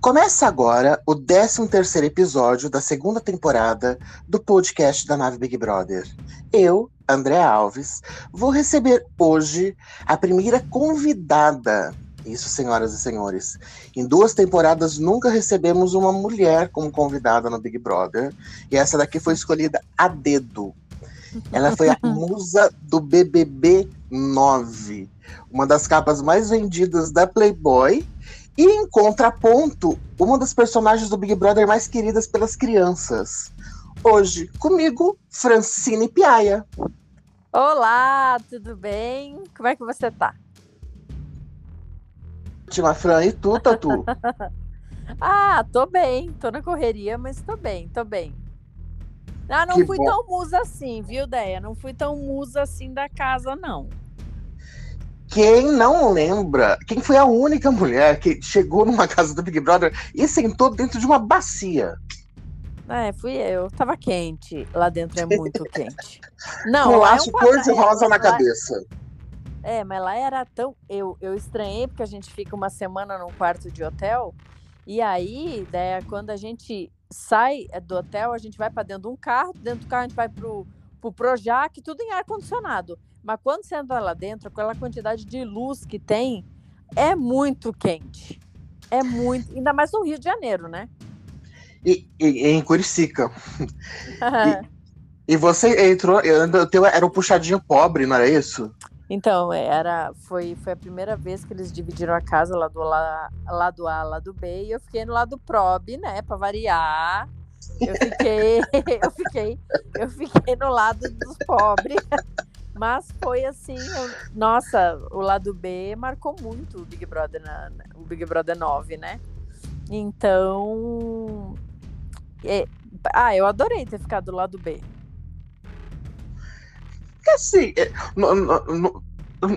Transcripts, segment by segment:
Começa agora o 13º episódio da segunda temporada do podcast da Nave Big Brother. Eu, André Alves, vou receber hoje a primeira convidada. Isso, senhoras e senhores. Em duas temporadas nunca recebemos uma mulher como convidada no Big Brother, e essa daqui foi escolhida a dedo. Ela foi a musa do BBB 9, uma das capas mais vendidas da Playboy e em contraponto, uma das personagens do Big Brother mais queridas pelas crianças. Hoje, comigo, Francine Piaia. Olá, tudo bem? Como é que você tá? Ótima, Fran. E tu, Tatu? ah, tô bem. Tô na correria, mas tô bem, tô bem. Ah, não Que fui bom. tão musa assim, viu, Deia? Não fui tão musa assim da casa, não. Quem não lembra, quem foi a única mulher que chegou numa casa do Big Brother e sentou dentro de uma bacia? É, fui eu. Tava quente. Lá dentro é muito quente. Não, lá é laço um cor de quadra- rosa é, na cabeça. É, mas lá era tão. Eu, eu estranhei porque a gente fica uma semana num quarto de hotel. E aí, né, quando a gente sai é, do hotel, a gente vai para dentro de um carro. Dentro do carro, a gente vai pro, pro Projac, tudo em ar-condicionado. Mas quando você entra lá dentro, aquela quantidade de luz que tem, é muito quente. É muito. Ainda mais no Rio de Janeiro, né? E, e- e em Curicica. E você entrou, o teu era o puxadinho pobre, não era isso? Então, era, foi, foi a primeira vez que eles dividiram a casa lá do lá, lado A, lado B, e eu fiquei no lado prob, né, para variar. Eu fiquei, eu fiquei, eu fiquei no lado dos pobres. Mas foi assim, eu- nossa, o lado B marcou muito o Big Brother, na, o Big Brother 9, né? Então, é, ah, eu adorei ter ficado do lado B. Assim, é, não, não-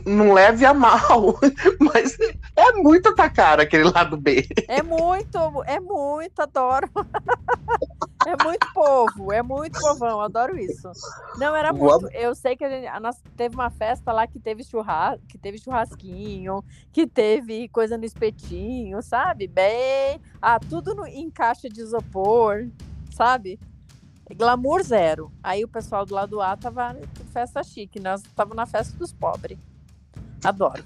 não- leve a mal, mas é muito a tua cara aquele lado B. É muito, é muito, adoro. É muito povo, é muito povão, adoro isso. Não, era muito. Eu sei que a gente, a teve uma festa lá que teve churras, que teve churrasquinho, que teve coisa no espetinho, sabe? Bem. Ah, tudo no, em caixa de isopor, sabe? Glamour zero. Aí o pessoal do lado A tava festa chique, nós tava na festa dos pobres. Adoro.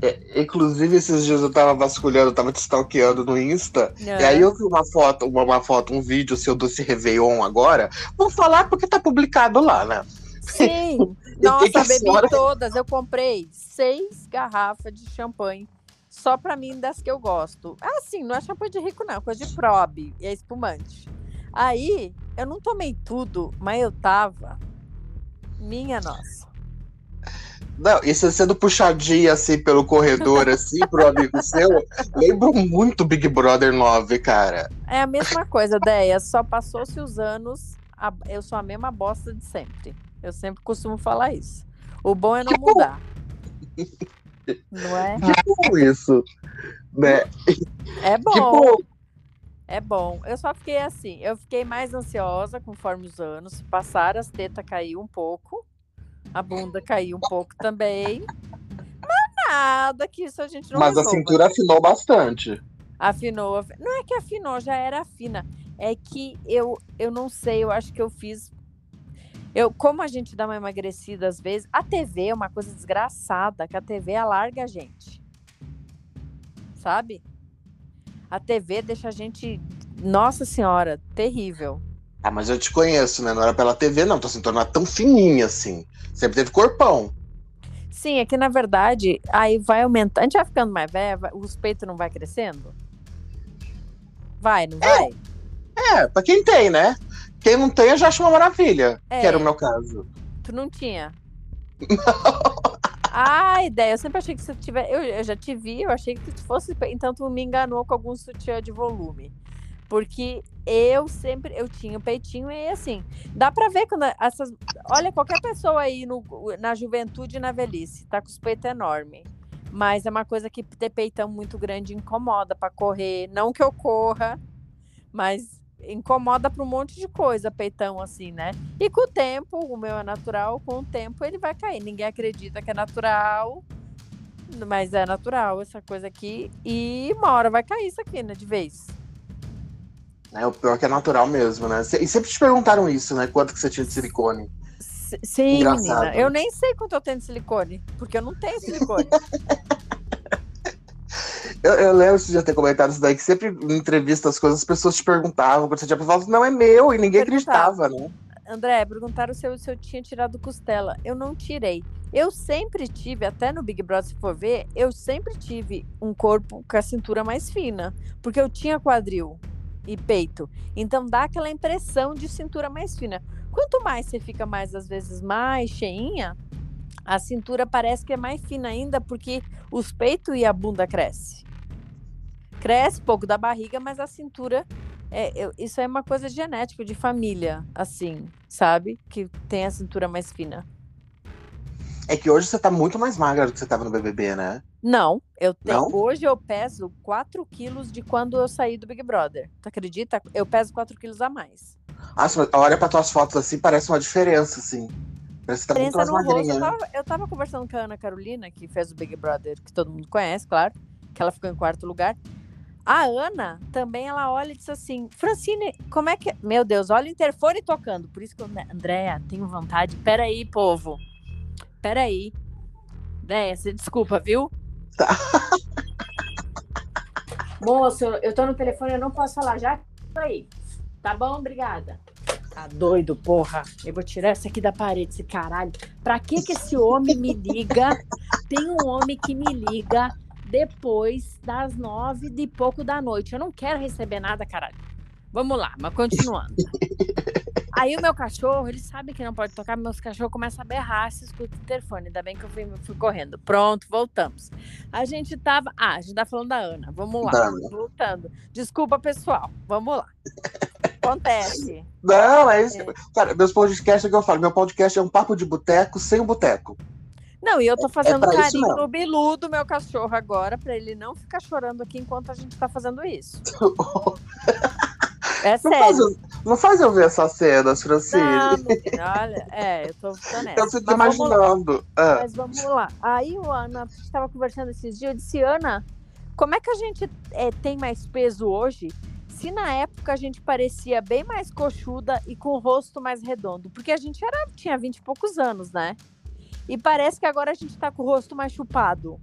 É, inclusive, esses dias eu tava vasculhando, eu tava te stalkeando no Insta, e aí eu vi uma foto, uma, uma foto, um vídeo seu doce Réveillon agora. Vou falar porque tá publicado lá, né? Sim, que nossa, bebi senhora- todas. Eu comprei seis garrafas de champanhe. Só pra mim, das que eu gosto. Ah, sim, não é champanhe de rico, não. é Coisa de probe. E é espumante. Aí, eu não tomei tudo, mas eu tava. Minha nossa. Não, e você sendo puxadinha assim pelo corredor, assim, pro amigo seu, lembra muito Big Brother 9, cara. É a mesma coisa, Deia. Só passou-se os anos. a- Eu sou a mesma bosta de sempre. Eu sempre costumo falar isso. O bom é não Que bom. mudar. Não é? Como isso? Né? É bom. Bom. É bom. Eu só fiquei assim, eu fiquei mais ansiosa conforme os anos passaram, as tetas caiu um pouco, a bunda caiu um pouco também. Mas nada que isso a gente não Mas a resolva. cintura afinou bastante. afinou. afi- Não é que afinou, já era fina. É que eu, eu não sei, eu acho que eu fiz. Eu, como a gente dá uma emagrecida às vezes, a TV é uma coisa desgraçada, que a TV alarga a gente. Sabe? A TV deixa a gente, nossa senhora, terrível. Ah, mas eu te conheço, né? Não era pela TV, não. Tô assim, não é tão fininha assim. Sempre teve corpão. Sim, é que na verdade, aí vai aumentando. A gente vai ficando mais velha, os peitos não vai crescendo? Vai, não vai? É, pra quem tem, né? Quem não tem, eu já acho uma maravilha. É. Que era o meu caso. Tu não tinha? Ah, ideia. Eu sempre achei que você tivesse. Eu, eu já te vi, eu achei que tu fosse. Então tu me enganou com algum sutiã de volume. Porque eu sempre. Eu tinha o peitinho e assim. Dá pra ver quando essas. Olha, qualquer pessoa aí no, na juventude e na velhice tá com os peitos enormes. Mas é uma coisa que ter peitão muito grande incomoda pra correr. Não que eu corra, mas incomoda pra um monte de coisa, peitão assim, né? E com o tempo, o meu é natural, com o tempo ele vai cair. Ninguém acredita que é natural. Mas é natural essa coisa aqui. E uma hora vai cair isso aqui, né? De vez. É, o pior que é natural mesmo, né? E sempre te perguntaram isso, né? Quanto que você tinha de silicone? Sim, Engraçado, menina. Eu né? nem sei quanto eu tenho de silicone, porque eu não tenho silicone. Eu, eu lembro de já ter comentado isso daí, que sempre em entrevista as coisas, as pessoas te perguntavam, você tinha falado, não é meu, e ninguém acreditava, né? André, perguntaram se eu, se eu tinha tirado costela. Eu não tirei. Eu sempre tive, até no Big Brother, se for ver, eu sempre tive um corpo com a cintura mais fina. Porque eu tinha quadril e peito. Então dá aquela impressão de cintura mais fina. Quanto mais você fica mais, às vezes, mais cheinha, a cintura parece que é mais fina ainda, porque os peitos e a bunda cresce. Cresce pouco da barriga, mas a cintura é, eu- isso é uma coisa genética, de família, assim, sabe? Que tem a cintura mais fina. É que hoje você tá muito mais magra do que você tava no BBB, né? Não, eu tenho. Não? Hoje eu peso 4 quilos de quando eu saí do Big Brother. Tu acredita? Eu peso 4 quilos a mais. Nossa, mas olha pra tuas fotos assim, parece uma diferença, assim. Parece que tá muito mais no rosto. magrinha. Eu né? tava, eu tava conversando com a Ana Carolina, que fez o Big Brother, que todo mundo conhece, claro, que ela ficou em quarto lugar. A Ana também, ela olha e diz assim: Francine, como é que. Meu Deus, olha o interfone tocando. Por isso que eu. Andréia, tenho vontade. Peraí, povo. Peraí. Andréia, você desculpa, viu? Tá. Moço, eu- tô no telefone, eu não posso falar. Já tô aí. Tá bom? Obrigada. Tá doido, porra. Eu vou tirar essa aqui da parede, esse caralho. Pra que que esse homem me liga? Tem um homem que me liga depois das nove de pouco da noite. Eu não quero receber nada, caralho. Vamos lá, mas continuando. Aí o meu cachorro, ele sabe que não pode tocar, meus cachorros começam a berrar se escuta o interfone. Ainda bem que eu fui, fui correndo. Pronto, voltamos. A gente tava. Ah, a gente tá falando da Ana. Vamos lá. Da Ana. Voltando. Desculpa, pessoal. Vamos lá. Acontece. Não, é isso. É. Cara, meus podcasts é o que eu falo. Meu podcast é um papo de boteco sem o boteco. Não, e eu tô fazendo pra isso carinho no Bilu do meu cachorro agora, pra ele não ficar chorando aqui enquanto a gente tá fazendo isso. É Não sério. faz, eu- não faz eu ver essas cenas, Francine. Não, menina, olha, é, eu tô, nessa. eu fico imaginando. Ah, Mas vamos lá. Aí o Ana, a gente estava conversando esses dias, eu disse, Ana, como é que a gente é, tem mais peso hoje? Se na época a gente parecia bem mais coxuda e com o rosto mais redondo, porque a gente era, tinha 20 e poucos anos, né? E parece que agora a gente tá com o rosto mais chupado.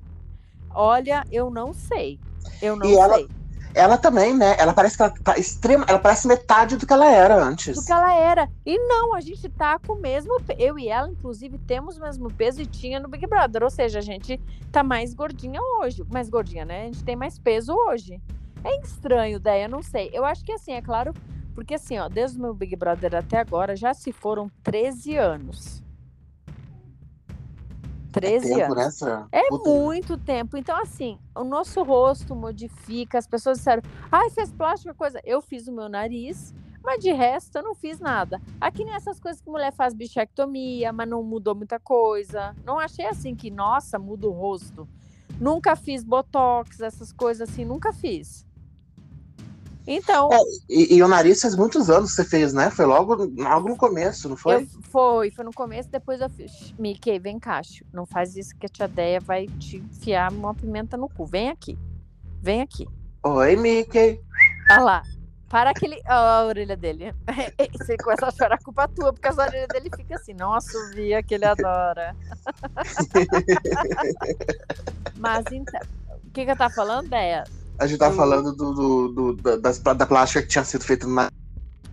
Olha, eu não sei. Eu não E sei. ela também, né? Ela parece que ela tá extrema. Ela parece metade do que ela era antes. do que ela era. E não, a gente tá com o mesmo. Eu e ela, inclusive, temos o mesmo peso e tinha no Big Brother. Ou seja, a gente tá mais gordinha hoje. Mais gordinha, né? A gente tem mais peso hoje. É estranho, daí, eu não sei. Eu acho que assim, é claro, porque assim, ó, desde o meu Big Brother até agora já se foram 13 anos. 13 Tempo, anos. né, Fran? É Puta, muito tempo. Então, assim, o nosso rosto modifica. As pessoas disseram, ai, fez plástica, coisa. Eu fiz o meu nariz, mas de resto eu não fiz nada. Aqui nem essas coisas que mulher faz bichectomia, mas não mudou muita coisa. Não achei assim que, nossa, muda o rosto. Nunca fiz botox, essas coisas assim, nunca fiz. Então, É, E, e o nariz faz muitos anos que você fez, né? Foi logo, logo no começo, não foi? eu, foi, foi no começo, depois eu fiz. Mickey, vem cá, não faz isso que a tia Deia vai te enfiar uma pimenta no cu. Vem aqui. Vem aqui. Oi, Mickey. Olha lá. Para aquele. Ó, a orelha dele. Você começa a chorar, culpa tua, porque as orelhas dele ficam assim. Nossa, Via que ele adora. Mas então. O que, que eu tava falando, Deia? A gente tá Do- falando do, do- do- da, das- da plástica que tinha sido feita na.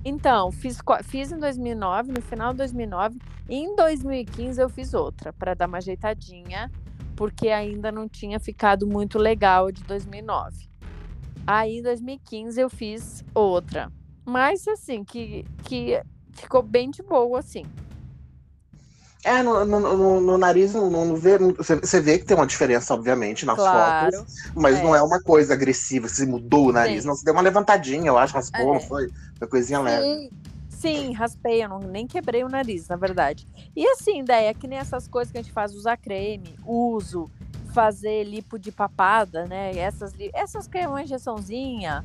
Então, fiz, fiz em 2009, no final de 2009. E em 2015 eu fiz outra, para dar uma ajeitadinha, porque ainda não tinha ficado muito legal de 2009. Aí em 2015 eu fiz outra. Mas assim, que, que ficou bem de boa, assim. É, no, no- no- no nariz não, não vê. Você, vê que tem uma diferença, obviamente, nas Claro. fotos. Mas é. não é uma coisa agressiva, se mudou o nariz. Sim. Não, você deu uma levantadinha, eu acho, raspou, É. não foi? Uma coisinha leve. Sim, sim, raspei, eu não, nem quebrei o nariz, na verdade. E assim, ideia é que nem essas coisas que a gente faz, usar creme, uso, fazer lipo de papada, né? Essas, essas que é uma injeçãozinha,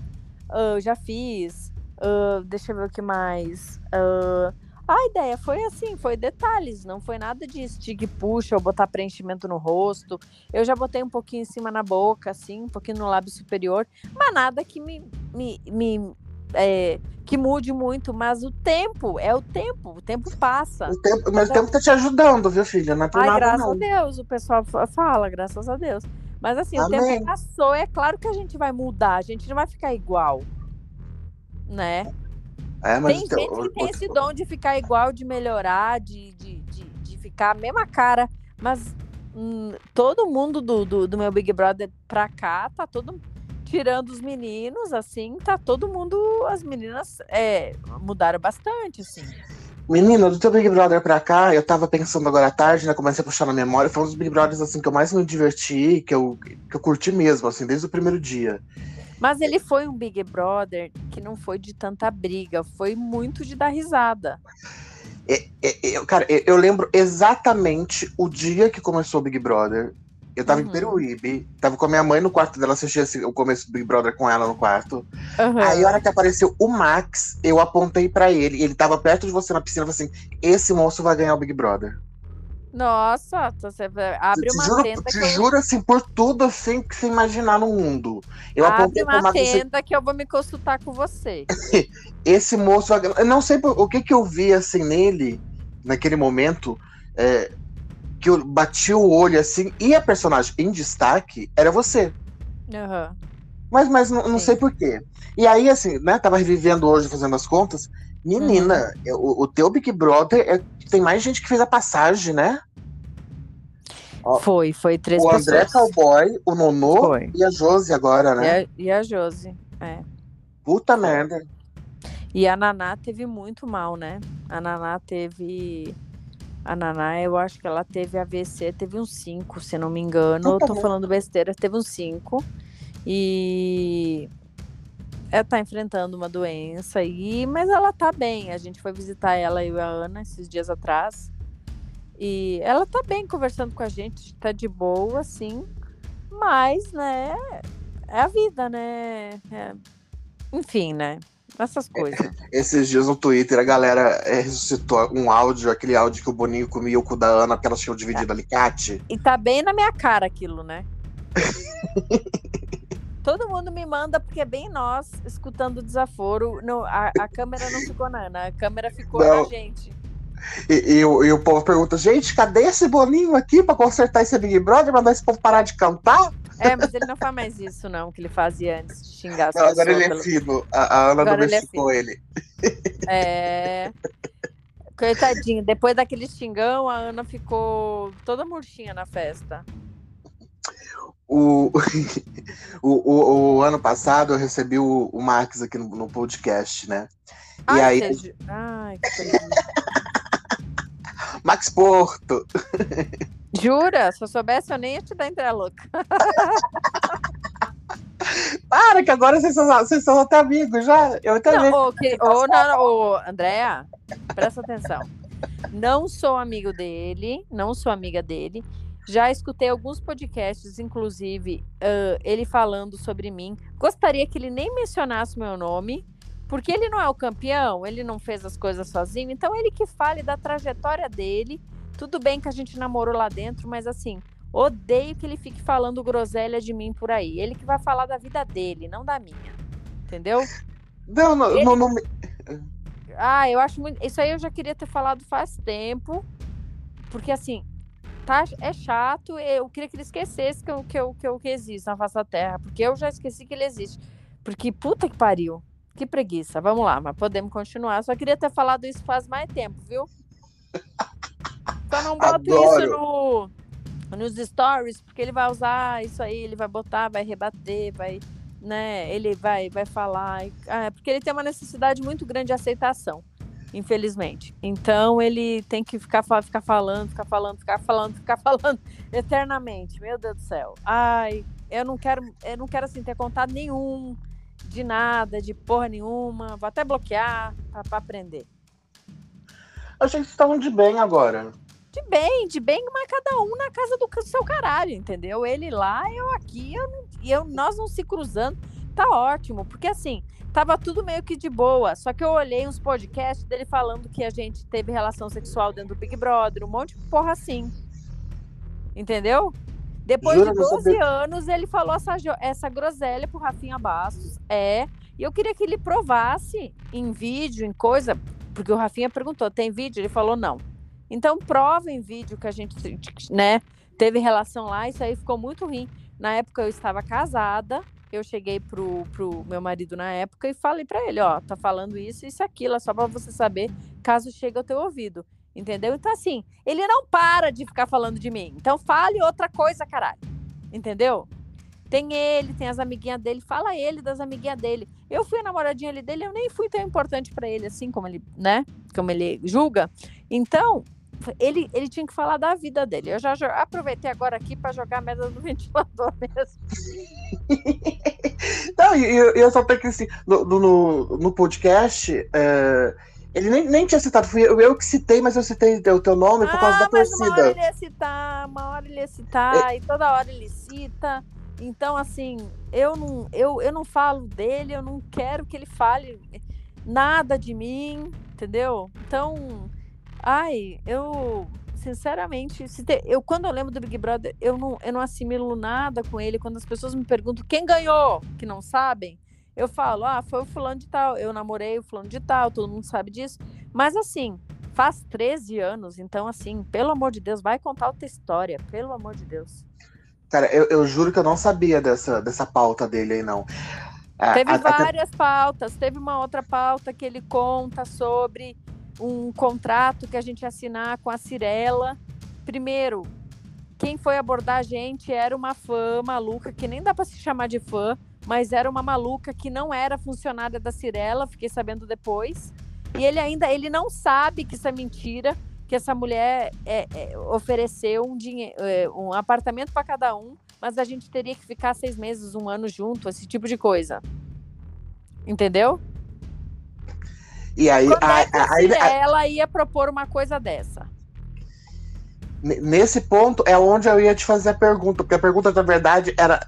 eu já fiz. ah, deixa eu ver o que mais. Ah, A ideia foi assim, foi detalhes, não foi nada de stick puxa ou botar preenchimento no rosto. Eu já botei um pouquinho em cima na boca, assim, um pouquinho no lábio superior, mas nada que me, me, me é, que mude muito, mas o tempo, é o tempo, o tempo passa. O tempo, mas o tempo tá te ajudando, viu, filha? Não é por Ai, nada, graças não. a Deus, o pessoal fa- fala, graças a Deus. Mas assim, o Amém. tempo passou, é claro que a gente vai mudar, a gente não vai ficar igual, né? É, mas Tem o teu- gente que tem esse dom de ficar igual, de melhorar, de, de, de, de ficar a mesma cara, mas hum, todo mundo do, do, do meu Big Brother pra cá, tá todo tirando os meninos, assim, tá todo mundo, as meninas é, mudaram bastante, assim. Menina, do teu Big Brother pra cá, eu tava pensando agora à tarde, né? Comecei a puxar na memória. Foi um dos Big Brothers assim, que eu mais me diverti, que eu, que eu curti mesmo, assim, desde o primeiro dia. Mas ele foi um Big Brother que não foi de tanta briga, foi muito de dar risada. É, é, eu- cara, eu, lembro exatamente o dia que começou o Big Brother. Eu tava Uhum. em Peruíbe, tava com a minha mãe no quarto dela, assistia esse- o começo do Big Brother com ela no quarto. Aham. Aí, a hora que apareceu o Max, eu apontei pra ele, ele tava perto de você na piscina, eu falei assim: esse moço vai ganhar o Big Brother. Nossa, você vai- abre uma juro, tenda te eu juro assim, por tudo assim que você imaginar no mundo. Eu abre uma tenda que eu vou me consultar com você. esse moço. Eu não sei por- o que que eu vi assim nele, naquele momento, é, que eu bati o olho assim, e a personagem em destaque era você. Aham. Mas, mas não, não sei por quê. E aí, assim, né, tava revivendo hoje, fazendo as contas. Menina, Uhum. o, o teu Big Brother é- tem mais gente que fez a passagem, né? Ó, Foi, foi três o André pessoas. Cowboy, o Nonô Foi. e a Josi agora, E né? a, e a Josi, é. Puta merda. E a Naná teve muito mal, né? A Naná teve. A Naná, eu acho que ela teve AVC, teve uns 5, se não me engano. Eu tô falando besteira, teve uns 5. E ela tá enfrentando uma doença aí, mas ela tá bem. A gente foi visitar ela e a Ana esses dias atrás. E ela tá bem conversando com a gente, tá de boa, assim. Mas, né, é a vida, né? É- Enfim, né? Essas coisas. Esses dias no Twitter a galera é, ressuscitou um áudio, aquele áudio que o Boninho comia o cu da Ana porque elas tinham dividido alicate. E tá bem na minha cara aquilo, né? Todo mundo me manda, porque é bem nós escutando o desaforo. Não, a, a câmera não ficou na Ana, a câmera ficou Não. na gente. E, e o- e o povo pergunta, gente, cadê esse Boninho aqui pra consertar esse Big Brother, mandar esse povo parar de cantar? É, mas ele não faz mais isso, não, que ele fazia antes de xingar as Não, agora ele é fino. A, a Ana Agora ele é domesticou ele. É. Coitadinho, depois daquele xingão, a Ana ficou toda murchinha na festa. O, o, o, o ano passado eu recebi o, o Max aqui no, no podcast, né? E Ai, aí, seja- Ai, que. Max Porto. Jura? Se eu soubesse, eu nem ia te dar entre a louca. Para, que agora vocês são, vocês são até amigos já. Eu também. Não, ô, que, ô, não, Andréa, presta atenção. Não sou amigo dele, não sou amiga dele. Já escutei alguns podcasts, inclusive ãh, ele falando sobre mim. Gostaria que ele nem mencionasse meu nome, porque ele não é o campeão, ele não fez as coisas sozinho. Então ele que fale da trajetória dele. Tudo bem que a gente namorou lá dentro, mas assim, odeio que ele fique falando groselha de mim por aí. Ele que vai falar da vida dele, não da minha. Entendeu? Não, não, Ele- não, não me- Ah, eu acho muito. Isso aí eu já queria ter falado faz tempo. Porque assim, tá, é chato. Eu queria que ele esquecesse que eu, que, eu, que eu que existo na face da Terra. Porque eu já esqueci que ele existe. Porque puta que pariu. Que preguiça. Vamos lá, mas podemos continuar. Só queria ter falado isso faz mais tempo, viu? Só não boto isso no, nos stories, porque ele vai usar isso aí, ele vai botar, vai rebater, vai né? Ele vai, vai falar. Ah, porque ele tem uma necessidade muito grande de aceitação, infelizmente. Então ele tem que ficar, ficar falando, ficar falando, ficar falando, ficar falando eternamente. Meu Deus do céu. Ai, eu não quero, eu não quero assim ter contato nenhum de nada, de porra nenhuma. Vou até bloquear pra aprender. Achei que estavam de bem agora. De bem, de bem, mas cada um na casa do seu caralho, entendeu? Ele lá, eu aqui, eu, eu, nós não se cruzando. Tá ótimo, porque assim, tava tudo meio que de boa. Só que eu olhei uns podcasts dele falando que a gente teve relação sexual dentro do Big Brother, um monte de porra assim. Entendeu? Depois Jura de 12 anos, ele falou essa, essa groselha pro Rafinha Bastos. É. E eu queria que ele provasse em vídeo, em coisa, porque o Rafinha perguntou: tem vídeo? Ele falou não. Então, prova em vídeo que a gente, né, teve relação lá. Isso aí ficou muito ruim. Na época eu estava casada, eu cheguei pro, pro meu marido na época e falei para ele, ó, tá falando isso, isso, aquilo, é só para você saber, caso chegue ao teu ouvido. Entendeu? Então, assim, ele não para de ficar falando de mim. Então, fale outra coisa, caralho. Entendeu? Tem ele, tem as amiguinhas dele, fala ele das amiguinhas dele. Eu fui a namoradinha dele, eu nem fui tão importante para ele assim como ele, né? Como ele julga. Então, ele, ele tinha que falar da vida dele. Eu já, aproveitei agora aqui para jogar a merda no ventilador mesmo. Não, eu, eu só tenho que assim, no, no, no podcast, é, ele nem, nem tinha citado, fui eu, eu que citei, mas eu citei o teu nome ah, por causa da ah, torcida. Uma hora ele ia citar, uma hora ele ia citar, é... e toda hora ele cita. Então, assim, eu não, eu, eu não falo dele, eu não quero que ele fale nada de mim, entendeu? Então, ai, eu sinceramente, te, eu quando eu lembro do Big Brother, eu não, eu não assimilo nada com ele. Quando as pessoas me perguntam quem ganhou, que não sabem, eu falo, ah, foi o fulano de tal, eu namorei o fulano de tal, todo mundo sabe disso. Mas assim, faz 13 anos, então assim, pelo amor de Deus, vai contar outra história, pelo amor de Deus. Cara, eu, eu juro que eu não sabia dessa, dessa pauta dele aí, não. Teve a, várias até... pautas. Teve uma outra pauta que ele conta sobre um contrato que a gente assinar com a Cirela. Primeiro, quem foi abordar a gente era uma fã maluca, que nem dá para se chamar de fã, mas era uma maluca que não era funcionária da Cirela, fiquei sabendo depois. E ele ainda ele não sabe que isso é mentira que essa mulher é, é, ofereceu um, dinheiro, é, um apartamento para cada um, mas a gente teria que ficar seis meses, um ano junto, esse tipo de coisa. Entendeu? E aí, a, é a, a, ela ia propor uma coisa dessa? Nesse ponto é onde eu ia te fazer a pergunta, porque a pergunta, na verdade, era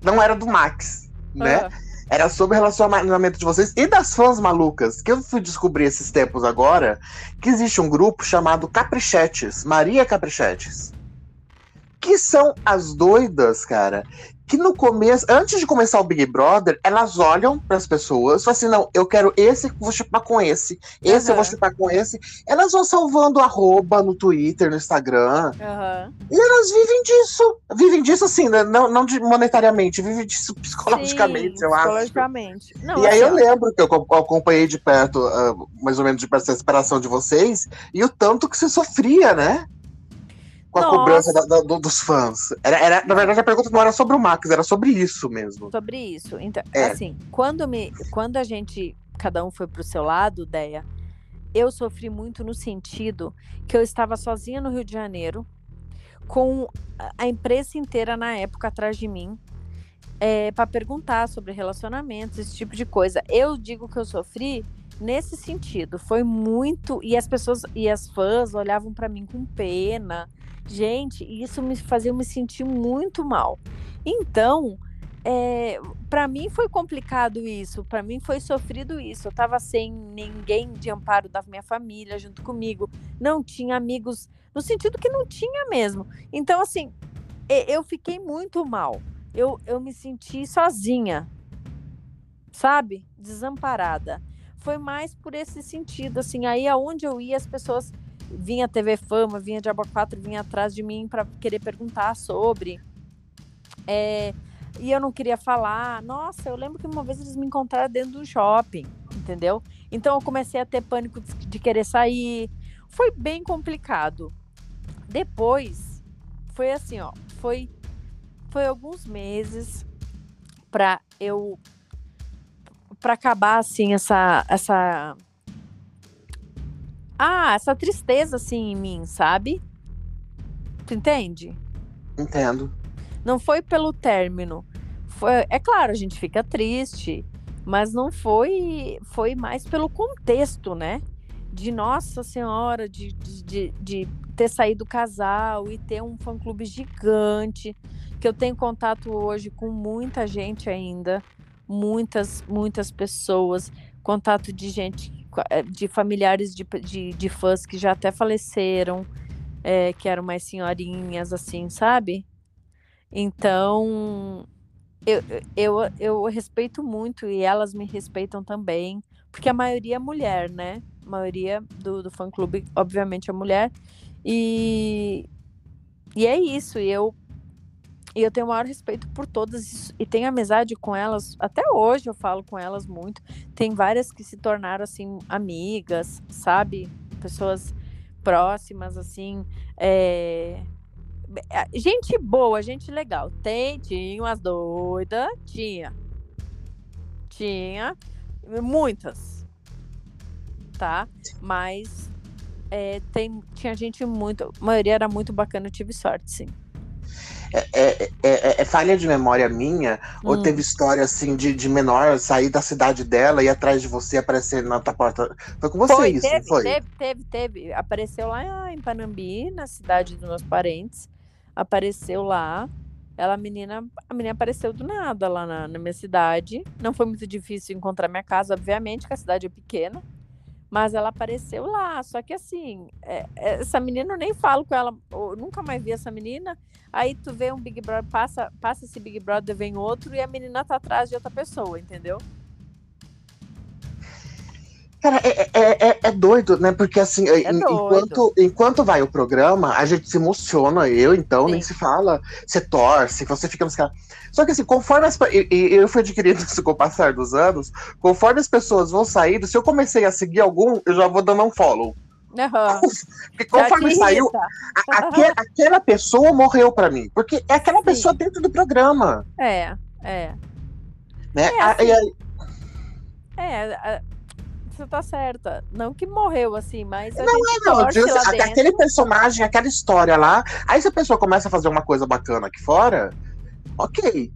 não era do Max, né? Uhum. Era sobre o relacionamento de vocês e das fãs malucas. Que eu fui descobrir esses tempos agora que existe um grupo chamado Caprichetes, Maria Caprichetes. Que são as doidas, cara, que no começo, antes de começar o Big Brother, elas olham para as pessoas, falam assim: não, eu quero esse, vou chupar com esse, esse uhum. eu vou chupar com esse. Elas vão salvando arroba no Twitter, no Instagram. Uhum. E elas vivem disso. Vivem disso assim, né? não, não monetariamente, vivem disso psicologicamente, Sim, eu psicologicamente. acho. Não, e aí eu assim, lembro que eu acompanhei de perto, uh, mais ou menos de perto, a separação de vocês, e o tanto que você sofria, né? Com a cobrança da, da, dos fãs. Era, era, na verdade, a pergunta não era sobre o Max, era sobre isso mesmo. Sobre isso. Então, é. assim, quando, me, quando a gente, cada um foi pro seu lado, Deia, eu sofri muito no sentido que eu estava sozinha no Rio de Janeiro, com a empresa inteira na época atrás de mim, é, para perguntar sobre relacionamentos, esse tipo de coisa. Eu digo que eu sofri nesse sentido. Foi muito. E as pessoas e as fãs olhavam para mim com pena. Gente, isso me fazia me sentir muito mal. Então, é, para mim foi complicado isso, para mim foi sofrido isso. Eu estava sem ninguém de amparo da minha família junto comigo, não tinha amigos, no sentido que não tinha mesmo. Então, assim, eu fiquei muito mal. Eu, eu me senti sozinha, sabe? Desamparada. Foi mais por esse sentido, assim. Aí, aonde eu ia, as pessoas vinha TV Fama, vinha Diabo 4, vinha atrás de mim para querer perguntar sobre. É, e eu não queria falar. Nossa, eu lembro que uma vez eles me encontraram dentro do shopping, entendeu? Então eu comecei a ter pânico de, de querer sair. Foi bem complicado. Depois, foi assim, ó, foi foi alguns meses para eu para acabar assim essa essa ah, essa tristeza assim em mim, sabe? Tu entende? Entendo. Não foi pelo término. Foi, é claro, a gente fica triste, mas não foi foi mais pelo contexto, né? De Nossa Senhora, de, de, de ter saído do casal e ter um fã-clube gigante, que eu tenho contato hoje com muita gente ainda, muitas, muitas pessoas, contato de gente, de familiares de, de, de fãs que já até faleceram, é, que eram mais senhorinhas, assim, sabe? Então, eu, eu, eu respeito muito e elas me respeitam também, porque a maioria é mulher, né? A maioria do, do fã-clube, obviamente, é mulher. E, e é isso, eu e eu tenho o maior respeito por todas e tenho amizade com elas. Até hoje eu falo com elas muito. Tem várias que se tornaram assim amigas, sabe? Pessoas próximas, assim. É... Gente boa, gente legal. Tem, tinha umas doidas, tinha. Tinha muitas. Tá? Mas é, tem, tinha gente muito. A maioria era muito bacana, eu tive sorte, sim. É, é, é, é, falha de memória minha? Hum. Ou teve história assim de, de menor sair da cidade dela e atrás de você aparecer na tua porta? Foi com você foi, isso, teve, foi? Teve, teve, teve. Apareceu lá em Panambi, na cidade dos meus parentes. Apareceu lá. Ela, a menina, a menina apareceu do nada lá na, na minha cidade. Não foi muito difícil encontrar minha casa, obviamente, que a cidade é pequena. Mas ela apareceu lá. Só que assim, é, essa menina eu nem falo com ela, eu nunca mais vi essa menina. Aí tu vê um Big Brother, passa, passa esse Big Brother, vem outro e a menina tá atrás de outra pessoa, entendeu? Cara, é, é, é, é, doido, né? Porque assim, é enquanto, enquanto vai o programa, a gente se emociona, eu então, Sim. nem se fala, você torce, você fica nos Só que assim, conforme as, e, e, eu fui adquirindo isso com o passar dos anos, conforme as pessoas vão saindo, se eu comecei a seguir algum, eu já vou dando um follow. Uhum. Porque conforme saiu, a, aquela, aquela pessoa morreu para mim. Porque é aquela Sim. pessoa dentro do programa. É, é. Né? É, assim, é, você tá certa. Não que morreu assim, mas. não, é, não. Diz, aquele personagem, aquela história lá. Aí se a pessoa começa a fazer uma coisa bacana aqui fora, ok.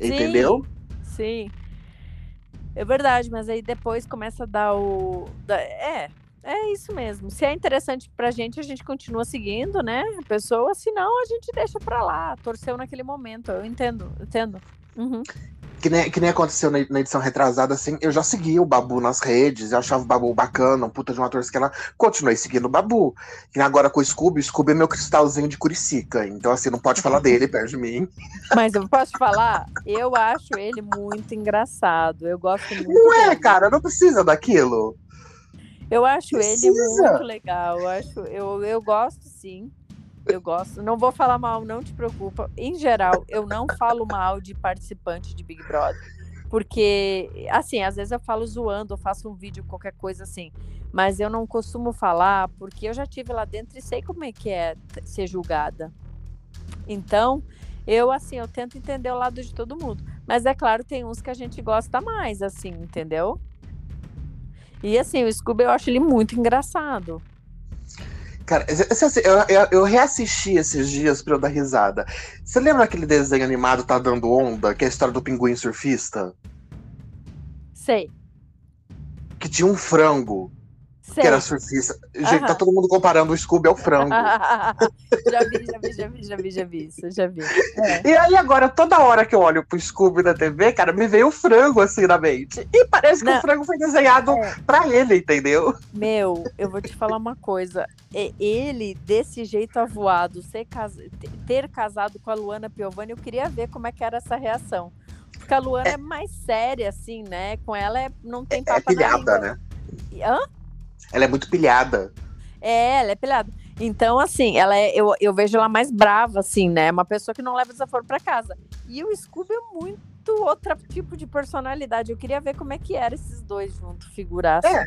Sim, entendeu? Sim. É verdade, mas aí depois começa a dar o. É, é isso mesmo. Se é interessante pra gente, a gente continua seguindo, né? A pessoa, se não, a gente deixa pra lá. Torceu naquele momento. Eu entendo, entendo. Uhum que nem, que nem aconteceu na, na, edição retrasada, assim, eu já seguia o Babu nas redes, eu achava o Babu bacana, um puta de um ator que ela continuei seguindo o Babu. E agora com o Scooby, o Scooby é meu cristalzinho de Curicica, então assim, não pode falar dele perto de mim. Mas eu posso falar, eu acho ele muito engraçado, eu gosto muito Não é, dele. cara, não precisa daquilo. Eu acho precisa. ele muito legal, eu acho, eu, eu gosto sim. Eu gosto. Não vou falar mal, não te preocupa. Em geral, eu não falo mal de participante de Big Brother. Porque, assim, às vezes eu falo zoando, eu faço um vídeo, qualquer coisa assim. Mas eu não costumo falar, porque eu já tive lá dentro e sei como é que é ser julgada. Então, eu, assim, eu tento entender o lado de todo mundo. Mas é claro, tem uns que a gente gosta mais, assim, entendeu? E assim, o Scooby eu acho ele muito engraçado. Cara, assim, eu, eu, eu, reassisti esses dias pra eu dar risada. Você lembra aquele desenho animado Tá Dando Onda, que é a história do pinguim surfista? Sei. Que tinha um frango. Sei. Que era surfista. Gente, tá todo mundo comparando o Scooby ao frango. já vi, já vi, já vi, já vi, já vi isso, já vi. É. E aí agora, toda hora que eu olho pro Scooby na TV, cara, me veio o frango assim na mente. E parece que Não. o frango foi desenhado é. pra ele, entendeu? Meu, eu vou te falar uma coisa. Ele, desse jeito avoado, cas... ter casado com a Luana Piovani, eu queria ver como é que era essa reação. Porque a Luana é, é mais séria, assim, né? Com ela é... não tem papo é, é pilhada, né? Hã? Ela é muito pilhada. É, ela é pilhada. Então, assim, ela é, eu, eu vejo ela mais brava, assim, né? Uma pessoa que não leva desaforo para casa. E o Scooby é muito outro tipo de personalidade. Eu queria ver como é que era esses dois juntos, figuraço. É,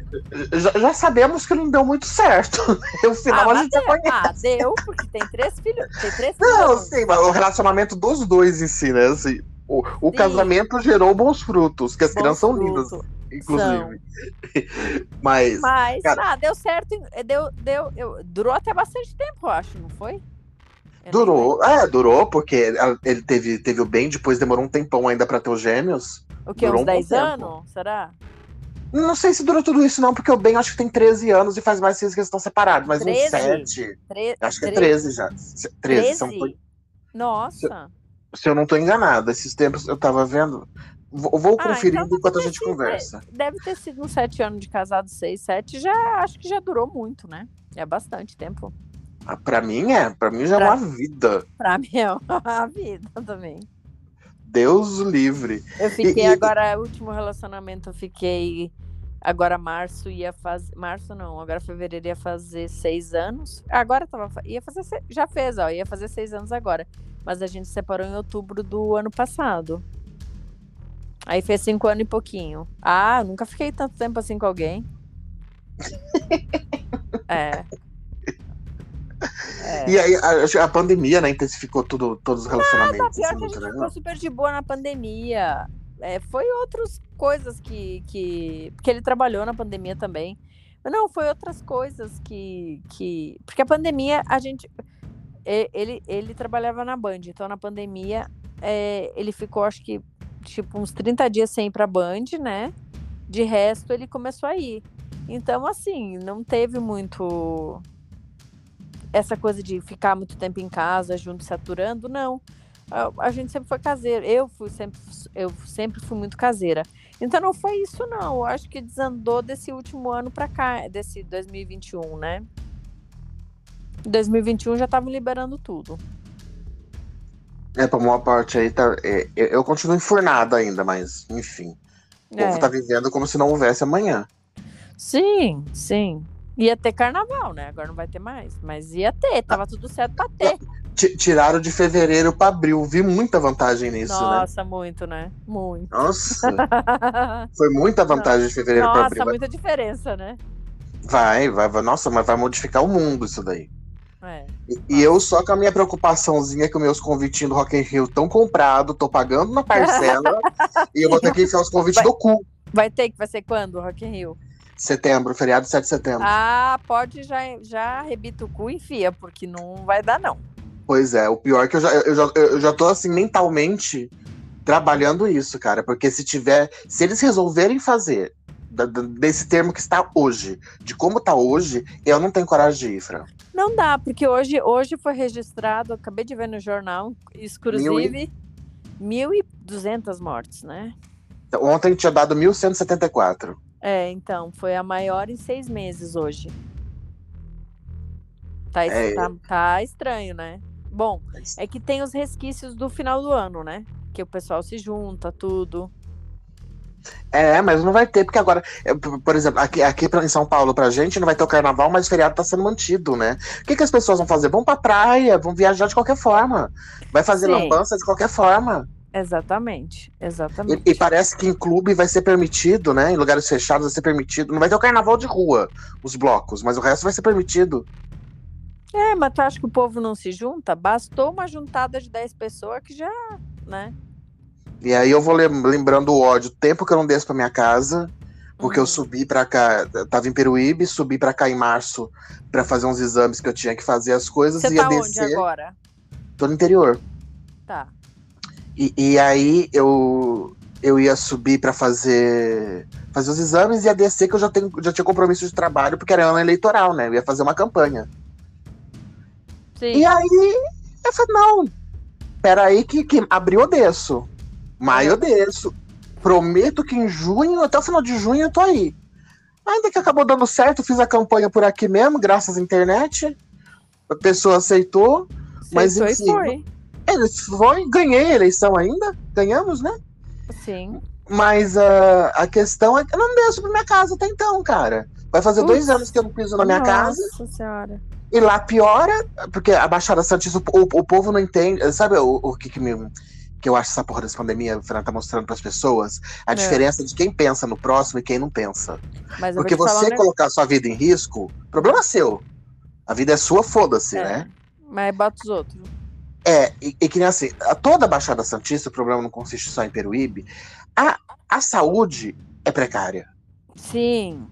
já, já, sabemos que não deu muito certo. O final ah, a gente deu, já conhece. Ah, deu, porque tem três filhos. Tem três não, filhos. sim, mas o relacionamento dos dois em si, né? Assim, o, o casamento gerou bons frutos, que as bons crianças são lindas inclusive. Mas. Mas, cara... ah, deu certo. Deu, deu, eu, durou até bastante tempo, eu acho, não foi? Eu durou, é, durou, porque ele teve, teve o bem, depois demorou um tempão ainda para ter os gêmeos. O que, uns um 10 anos? Será? Não sei se durou tudo isso, não, porque o Ben acho que tem 13 anos e faz mais seis que eles estão separados, mas 13? uns 7. Tre acho que 13? é 13 já. 13, 13? São... Nossa. Se, eu não tô enganado, esses tempos eu tava vendo Vou, vou Ah, conferindo então enquanto a gente ter- conversa. Deve ter sido uns sete anos de casado, seis, sete. Já acho que já durou muito, né? É bastante tempo. Ah, Pra mim é, pra mim já é Pra- uma vida. Pra mim é uma vida também. Deus livre. Eu fiquei e- agora, o último relacionamento, eu fiquei. Agora março ia fazer. Março não, agora fevereiro ia fazer seis anos. Agora tava. Ia fazer. se- Já fez, ó. Ia fazer seis anos agora. Mas a gente separou em outubro do ano passado. Aí fez cinco anos e pouquinho. Ah, nunca fiquei tanto tempo assim com alguém. É. É. E aí, a, a pandemia, né, intensificou tudo, todos os relacionamentos. Pior assim, que a gente né? ficou super de boa na pandemia. É, foi outras coisas que, que. Porque ele trabalhou na pandemia também. Não, foi outras coisas que. que porque a pandemia, a gente. Ele, ele trabalhava na Band, então na pandemia é, ele ficou, acho que, tipo, uns 30 dias sem ir pra Band, né? De resto, ele começou a ir. Então, assim, não teve muito essa coisa de ficar muito tempo em casa, junto, se aturando, não. A, a gente sempre foi caseiro. Eu fui sempre, eu sempre fui muito caseira. Então não foi isso, não. Eu acho que desandou desse último ano pra cá, desse 2021, né? Em 2021 já estavam liberando tudo. É, pra uma parte aí, tá, é, eu, eu continuo enfurnado ainda, mas, enfim. O povo É. tá vivendo como se não houvesse amanhã. Sim, sim. Ia ter carnaval, né? Agora não vai ter mais. Mas ia ter, tava tudo certo pra ter. Ti- Tiraram de fevereiro pra abril. Vi muita vantagem nisso, né? Nossa, muito, né? Muito. Nossa, foi muita vantagem de fevereiro pra Nossa, abril. muita diferença, né? Vai, vai, vai. Nossa, mas vai modificar o mundo isso daí. É. E, e eu só com a minha preocupaçãozinha que os meus convitinhos do Rock in Rio estão comprados, tô pagando na parcela, e eu vou ter que enfiar os convites Vai. do cu. Vai ter que vai ser quando, Rock in Rio? Setembro, feriado 7 de setembro. Ah, pode já, já arrebita o cu e enfia, porque não vai dar, não. Pois é, o pior é que eu já, eu, já, eu já tô assim, mentalmente trabalhando isso, cara. Porque se tiver. Se eles resolverem fazer desse termo que está hoje, de como tá hoje, eu não tenho coragem de ir, Fran. Não dá, porque hoje, hoje foi registrado, acabei de ver no jornal, exclusive, 1.200 mortes, né? Então, Ontem tinha dado 1174. É, então, foi a maior em seis meses hoje. Tá, É. tá, tá estranho, né? Bom, é que tem os resquícios do final do ano, né? Que o pessoal se junta, tudo. É, mas não vai ter, porque agora, é, por exemplo, aqui, aqui em São Paulo pra gente não vai ter o carnaval, mas o feriado tá sendo mantido, né? O que, que as pessoas vão fazer? Vão pra praia, vão viajar de qualquer forma. Vai fazer Sim. lambança de qualquer forma. Exatamente, E, exatamente. e parece que em clube vai ser permitido, né? Em lugares fechados vai ser permitido. Não vai ter o carnaval de rua, os blocos, mas o resto vai ser permitido. É, mas tu acha que o povo não se junta? Bastou uma juntada de 10 pessoas que já, né? E aí eu vou lem- lembrando o ódio, o tempo que eu não desço pra minha casa, porque eu Uhum. subi pra cá, tava em Peruíbe, subi pra cá em março pra fazer uns exames que eu tinha que fazer as coisas, Você ia tá onde descer. agora? Tô no interior. Tá. E, e aí eu eu ia subir pra fazer fazer os exames e ia descer que eu já tenho já tinha compromisso de trabalho porque era ano eleitoral, né? Eu ia fazer uma campanha. Sim. E aí eu falei, não, peraí que, que abril eu desço. Maio eu desço. Prometo que em junho, até o final de junho, eu tô aí. Ainda que acabou dando certo, fiz a campanha por aqui mesmo, graças à internet. A pessoa aceitou. mas foi, enfim, foi. Ele foi, ganhei a eleição ainda. Ganhamos, né? Sim. Mas ah, a questão é que eu não desço pra minha casa até então, cara. Vai fazer Putz. dois anos que eu não piso na minha casa. Nossa senhora. E lá piora, porque a Baixada Santista, o, o povo não entende. Sabe o, o que, que, me, que eu acho essa porra dessa pandemia, tá mostrando pras pessoas? A É. diferença de quem pensa no próximo e quem não pensa. Mas eu Porque você um colocar a sua vida em risco, problema seu. A vida é sua, foda-se, É. né? Mas bota os outros. É, e, e que nem assim, toda a Baixada Santista, o problema não consiste só em Peruíbe, a, a saúde é precária. Sim.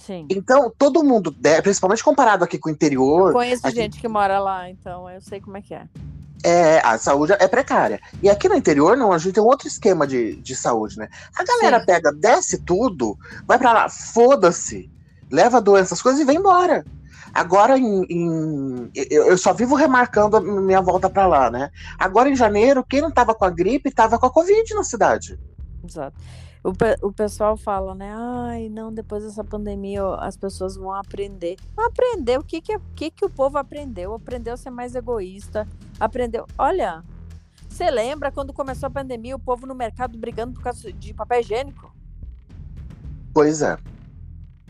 Sim. Então, todo mundo, de- principalmente comparado aqui com o interior, Conheço aqui- gente que mora lá, então eu sei como é que é. É, a saúde é precária. E aqui no interior, não, a gente tem outro esquema de, de saúde, né? A galera Sim. pega, desce tudo, vai pra lá, foda-se, leva doenças, coisas e vem embora. Agora, em, em- eu, eu só vivo remarcando a minha volta pra lá, né? Agora, em janeiro, quem não tava com a gripe, tava com a Covid na cidade. Exato. O, pe- o pessoal fala, né? Ai, não, depois dessa pandemia as pessoas vão aprender. Aprender? O que que, é- o que que o povo aprendeu? Aprendeu a ser mais egoísta. Aprendeu. Olha, você lembra quando começou a pandemia, o povo no mercado brigando por causa de papel higiênico? Pois é.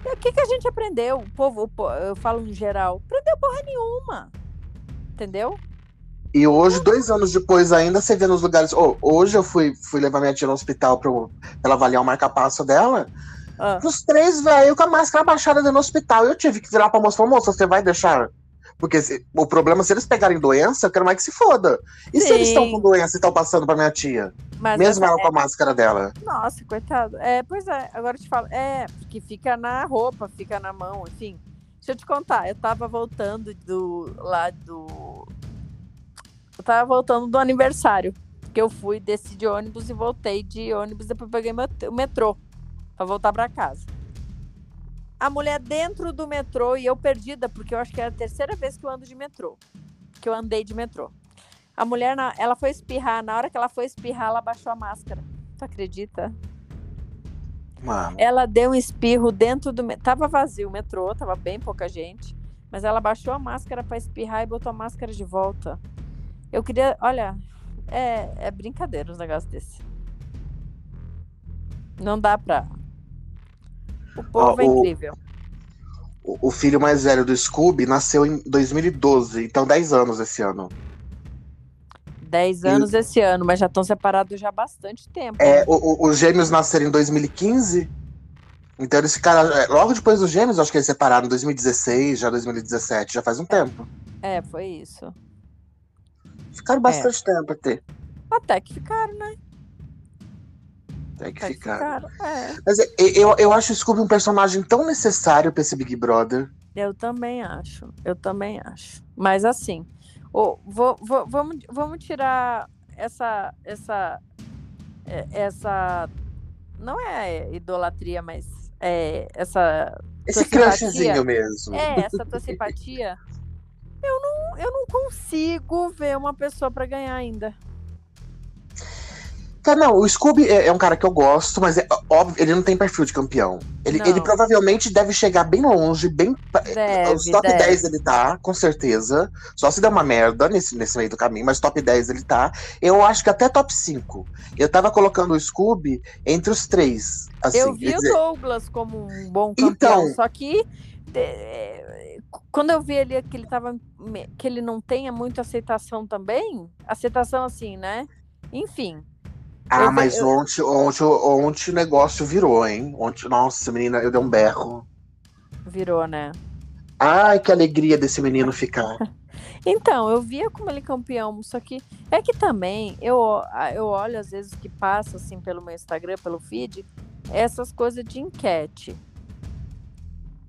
E O que que a gente aprendeu? O povo, eu falo no geral, aprendeu porra nenhuma. Entendeu? E hoje, dois anos depois ainda, você vê nos lugares. Ô, hoje eu fui, fui levar minha tia no hospital pra, pra ela avaliar o marca-passo dela. Ah, Os três velho com a máscara baixada dentro do hospital. Eu tive que virar pra moça e falar, moça, você vai deixar? Porque se- o problema, se eles pegarem doença, eu quero mais que se foda. E se eles estão Sim. com doença e estão passando pra minha tia? mas Mesmo essa- ela com a máscara dela. Nossa, coitado. É, pois é, agora eu te falo. É, porque fica na roupa, fica na mão, enfim. Deixa eu te contar, eu tava voltando do lá do. Eu tava voltando do aniversário. Que eu fui, desci de ônibus e voltei de ônibus, depois peguei o metrô pra voltar pra casa. A mulher dentro do metrô e eu perdida, porque eu acho que é a terceira vez que eu ando de metrô. Que eu andei de metrô. A mulher, ela foi espirrar. Na hora que ela foi espirrar, ela baixou a máscara. Tu acredita? Mano. Ela deu um espirro dentro do. Tava vazio o metrô, tava bem pouca gente. Mas ela baixou a máscara pra espirrar e botou a máscara de volta. Eu queria. Olha, é, é brincadeira os negócios desse. Não dá pra. O povo é incrível. O, o filho mais velho do Scooby nasceu em 2012, então 10 anos esse ano. 10 anos esse ano, mas já estão separados já há bastante tempo. É, né? o- o- os gêmeos nasceram em 2015. Então eles ficaram. é, Logo depois dos gêmeos, acho que eles separaram em 2016, já 2017, já faz um tempo. É, foi isso. Ficaram bastante tempo até. Até que ficaram, né? Até que Até ficaram. ficaram. É. Mas é, eu, eu acho o Scooby um personagem tão necessário pra esse Big Brother. Eu também acho, eu também acho. Mas assim, ô, vou- vou- vamos, vamos tirar essa, essa, é, essa, não é idolatria, mas é essa, Esse crushzinho mesmo. é essa tua simpatia. Eu não, eu não consigo ver uma pessoa para ganhar ainda. Tá, não, o Scooby é, é um cara que eu gosto, mas é óbvio, ele não tem perfil de campeão. Ele, Não. ele provavelmente deve chegar bem longe, bem. Deve, os top deve. 10 ele tá, com certeza. Só se der uma merda nesse, nesse meio do caminho, mas top 10 ele tá. Eu acho que até top 5. Eu tava colocando o Scooby entre os três. Assim, eu vi o dizer, Douglas como um bom campeão, Então- só que é, quando eu vi ele que ele tava que ele não tenha muita aceitação também, aceitação assim, né? Enfim, Ah, eu- mas eu- ontem, ontem, ontem o negócio virou, hein? Ontem, nossa, menina, eu dei um berro. virou, né? Ai, que alegria desse menino ficar. Então, eu via como ele campeão, só que é que também eu, eu olho às vezes que passa assim pelo meu Instagram, pelo feed, essas coisas de enquete,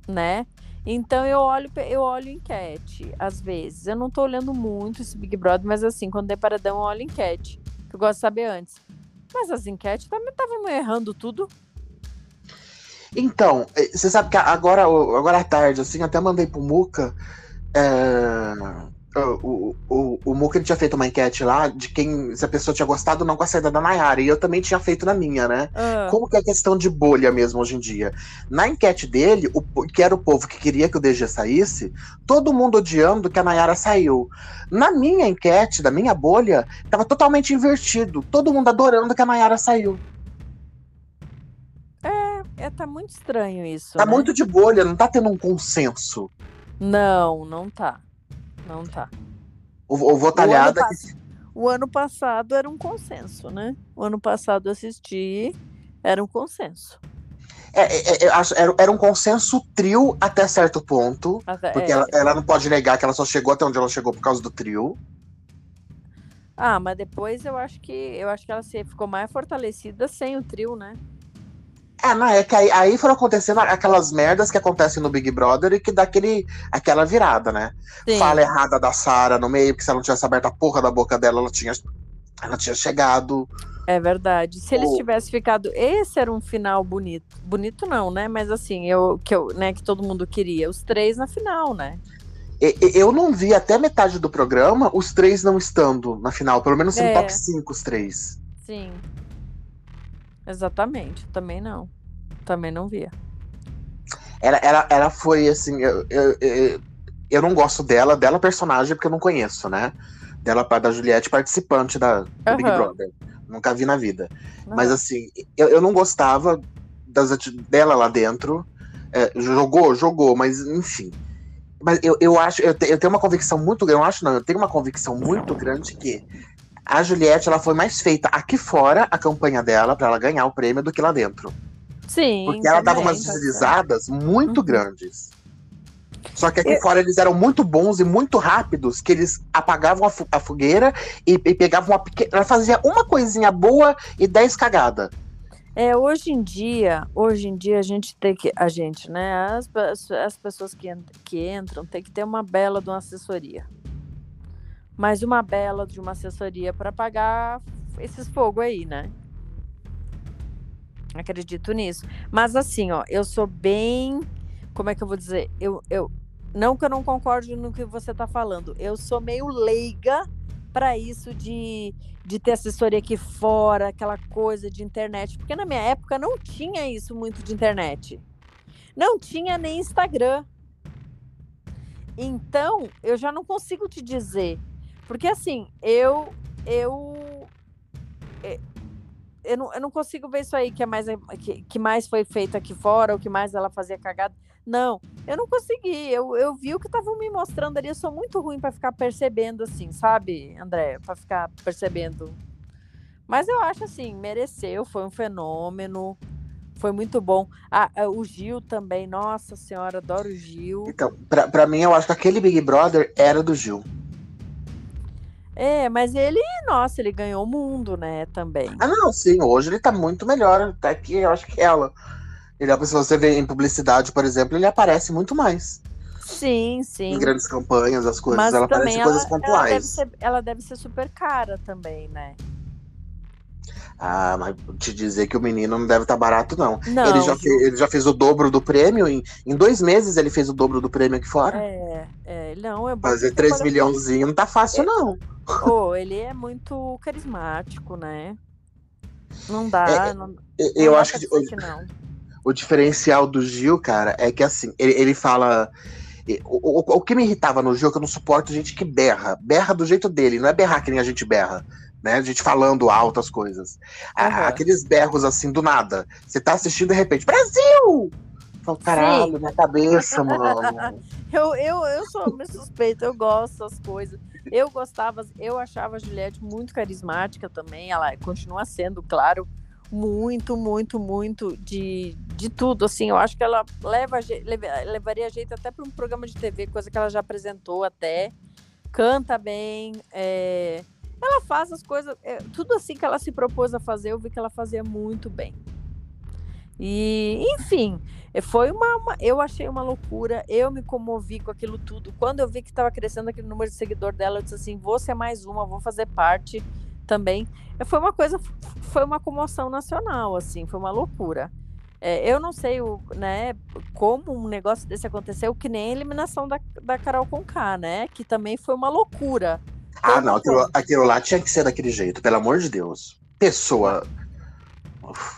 né? Então eu olho, eu olho enquete, às vezes. Eu não tô olhando muito esse Big Brother, mas assim, quando é paradão, eu olho enquete. Que eu gosto de saber antes. Mas as enquetes também estavam errando tudo. Então, eh, você sabe que agora, agora à tarde, assim, até mandei pro Muca. é, o, o, o Muca tinha feito uma enquete lá de quem se a pessoa tinha gostado ou não com a saída da Nayara. E eu também tinha feito na minha, né? Ah, Como que é questão de bolha mesmo hoje em dia? Na enquete dele, o, que era o povo que queria que o DG saísse, todo mundo odiando que a Nayara saiu. Na minha enquete, da minha bolha, tava totalmente invertido. Todo mundo adorando que a Nayara saiu. é, tá muito estranho isso. Tá né? muito de bolha, não tá tendo um consenso. Não, não tá. Não tá. O, o O ano, o ano passado era um consenso, né? O ano passado assisti, era um consenso. É, é, é, era, era um consenso trio até certo ponto. Até- Porque é. ela, ela não pode negar que ela só chegou até onde ela chegou por causa do trio. Ah, mas depois eu acho que eu acho que ela se ficou mais fortalecida sem o trio, né? É, não, é que aí, aí foram acontecendo aquelas merdas que acontecem no Big Brother e que dá aquele, aquela virada, né? Sim. Fala errada da Sara no meio, porque se ela não tivesse aberto a porra da boca dela, ela tinha, ela tinha chegado. É verdade. Se eles tivessem ficado, esse era um final bonito. Bonito não, né? Mas assim, eu que eu, né, que todo mundo queria, os três na final, né? Eu não vi até metade do programa os três não estando na final, pelo menos É. no top 5 os três. Sim. Exatamente, também não. Também não via. Ela, ela, ela foi assim. Eu, eu, eu, eu não gosto dela, dela personagem, porque eu não conheço, né? Dela, da Juliette, participante da, do uhum. Big Brother. Nunca vi na vida. Uhum. Mas assim, eu, eu não gostava das, dela lá dentro. É, jogou, jogou, mas enfim. Mas eu, eu acho, eu, te, eu tenho uma convicção muito grande, eu acho não, eu tenho uma convicção muito grande que a Juliette ela foi mais feita aqui fora, a campanha dela, para ela ganhar o prêmio, do que lá dentro. Sim. Porque ela dava umas deslizadas muito uhum. grandes. Só que aqui eu... fora eles eram muito bons e muito rápidos, que eles apagavam a, a fogueira e, e, pegavam uma pequena. Ela fazia uma coisinha boa e dez cagada. É, hoje em dia, hoje em dia a gente tem que. A gente, né? As, as pessoas que, que entram tem que ter uma bela de uma assessoria. Mas uma bela de uma assessoria para pagar esses fogo aí, né? Acredito nisso. Mas assim, ó, eu sou bem. Como é que eu vou dizer? Eu, eu, não que eu não concorde no que você está falando. Eu sou meio leiga para isso de, de ter assessoria aqui fora, aquela coisa de internet. Porque na minha época não tinha isso muito de internet. Não tinha nem Instagram. Então, eu já não consigo te dizer. Porque assim, eu. Eu. Eh, eu não, eu não consigo ver isso aí que é mais que, que mais foi feito aqui fora, o que mais ela fazia cagada. Não, eu não consegui. Eu, eu vi o que estavam me mostrando ali. Eu sou muito ruim para ficar percebendo assim, sabe, André? Para ficar percebendo. Mas eu acho assim, mereceu, foi um fenômeno. Foi muito bom. Ah, o Gil também, nossa senhora, adoro o Gil. Então, pra mim, eu acho que aquele Big Brother era do Gil. É, mas ele, nossa, ele ganhou o mundo, né, também. Ah, não, sim, hoje ele tá muito melhor, até que eu acho que ela. Ele, se você vê em publicidade, por exemplo, ele aparece muito mais. Sim, sim. Em grandes campanhas, as coisas. Mas ela aparece em coisas pontuais. Ela deve, ser, ela deve ser super cara também, né? Ah, mas te dizer que o menino não deve estar tá barato, não. não ele, já fez, ele já fez o dobro do prêmio. Em, em dois meses ele fez o dobro do prêmio aqui fora. É, é não, é bom. Fazer 3 milhãozinho não tá fácil, é, não. Oh, ele é muito carismático, né? Não dá. É, não, eu não acho que, o, que o, diferencial do Gil, cara, é que assim, ele, ele fala. O, o, o, que me irritava no Gil é que eu não suporto gente que berra. Berra do jeito dele, não é berrar que nem a gente berra né? A gente falando alto as coisas. Uhum. Aqueles berros assim do nada. Você tá assistindo de repente, Brasil! Falo, caralho, Sim. minha cabeça, mano. eu, eu, eu sou meio suspeita, eu gosto das coisas. Eu gostava, eu achava a Juliette muito carismática também. Ela continua sendo, claro, muito, muito, muito de, de tudo. Assim, eu acho que ela leva, levaria jeito até para um programa de TV, coisa que ela já apresentou até. Canta bem, é, ela faz as coisas, é, tudo assim que ela se propôs a fazer, eu vi que ela fazia muito bem. E, enfim, é, foi uma, uma, Eu achei uma loucura, eu me comovi com aquilo tudo. Quando eu vi que estava crescendo aquele número de seguidor dela, eu disse assim: vou ser mais uma, vou fazer parte também. É, foi uma coisa, foi uma comoção nacional, assim, foi uma loucura. É, eu não sei o, né, como um negócio desse aconteceu, que nem a eliminação da, da Carol Conká, né? Que também foi uma loucura. Ah, não, aquilo, aquilo lá tinha que ser daquele jeito, pelo amor de Deus. Pessoa.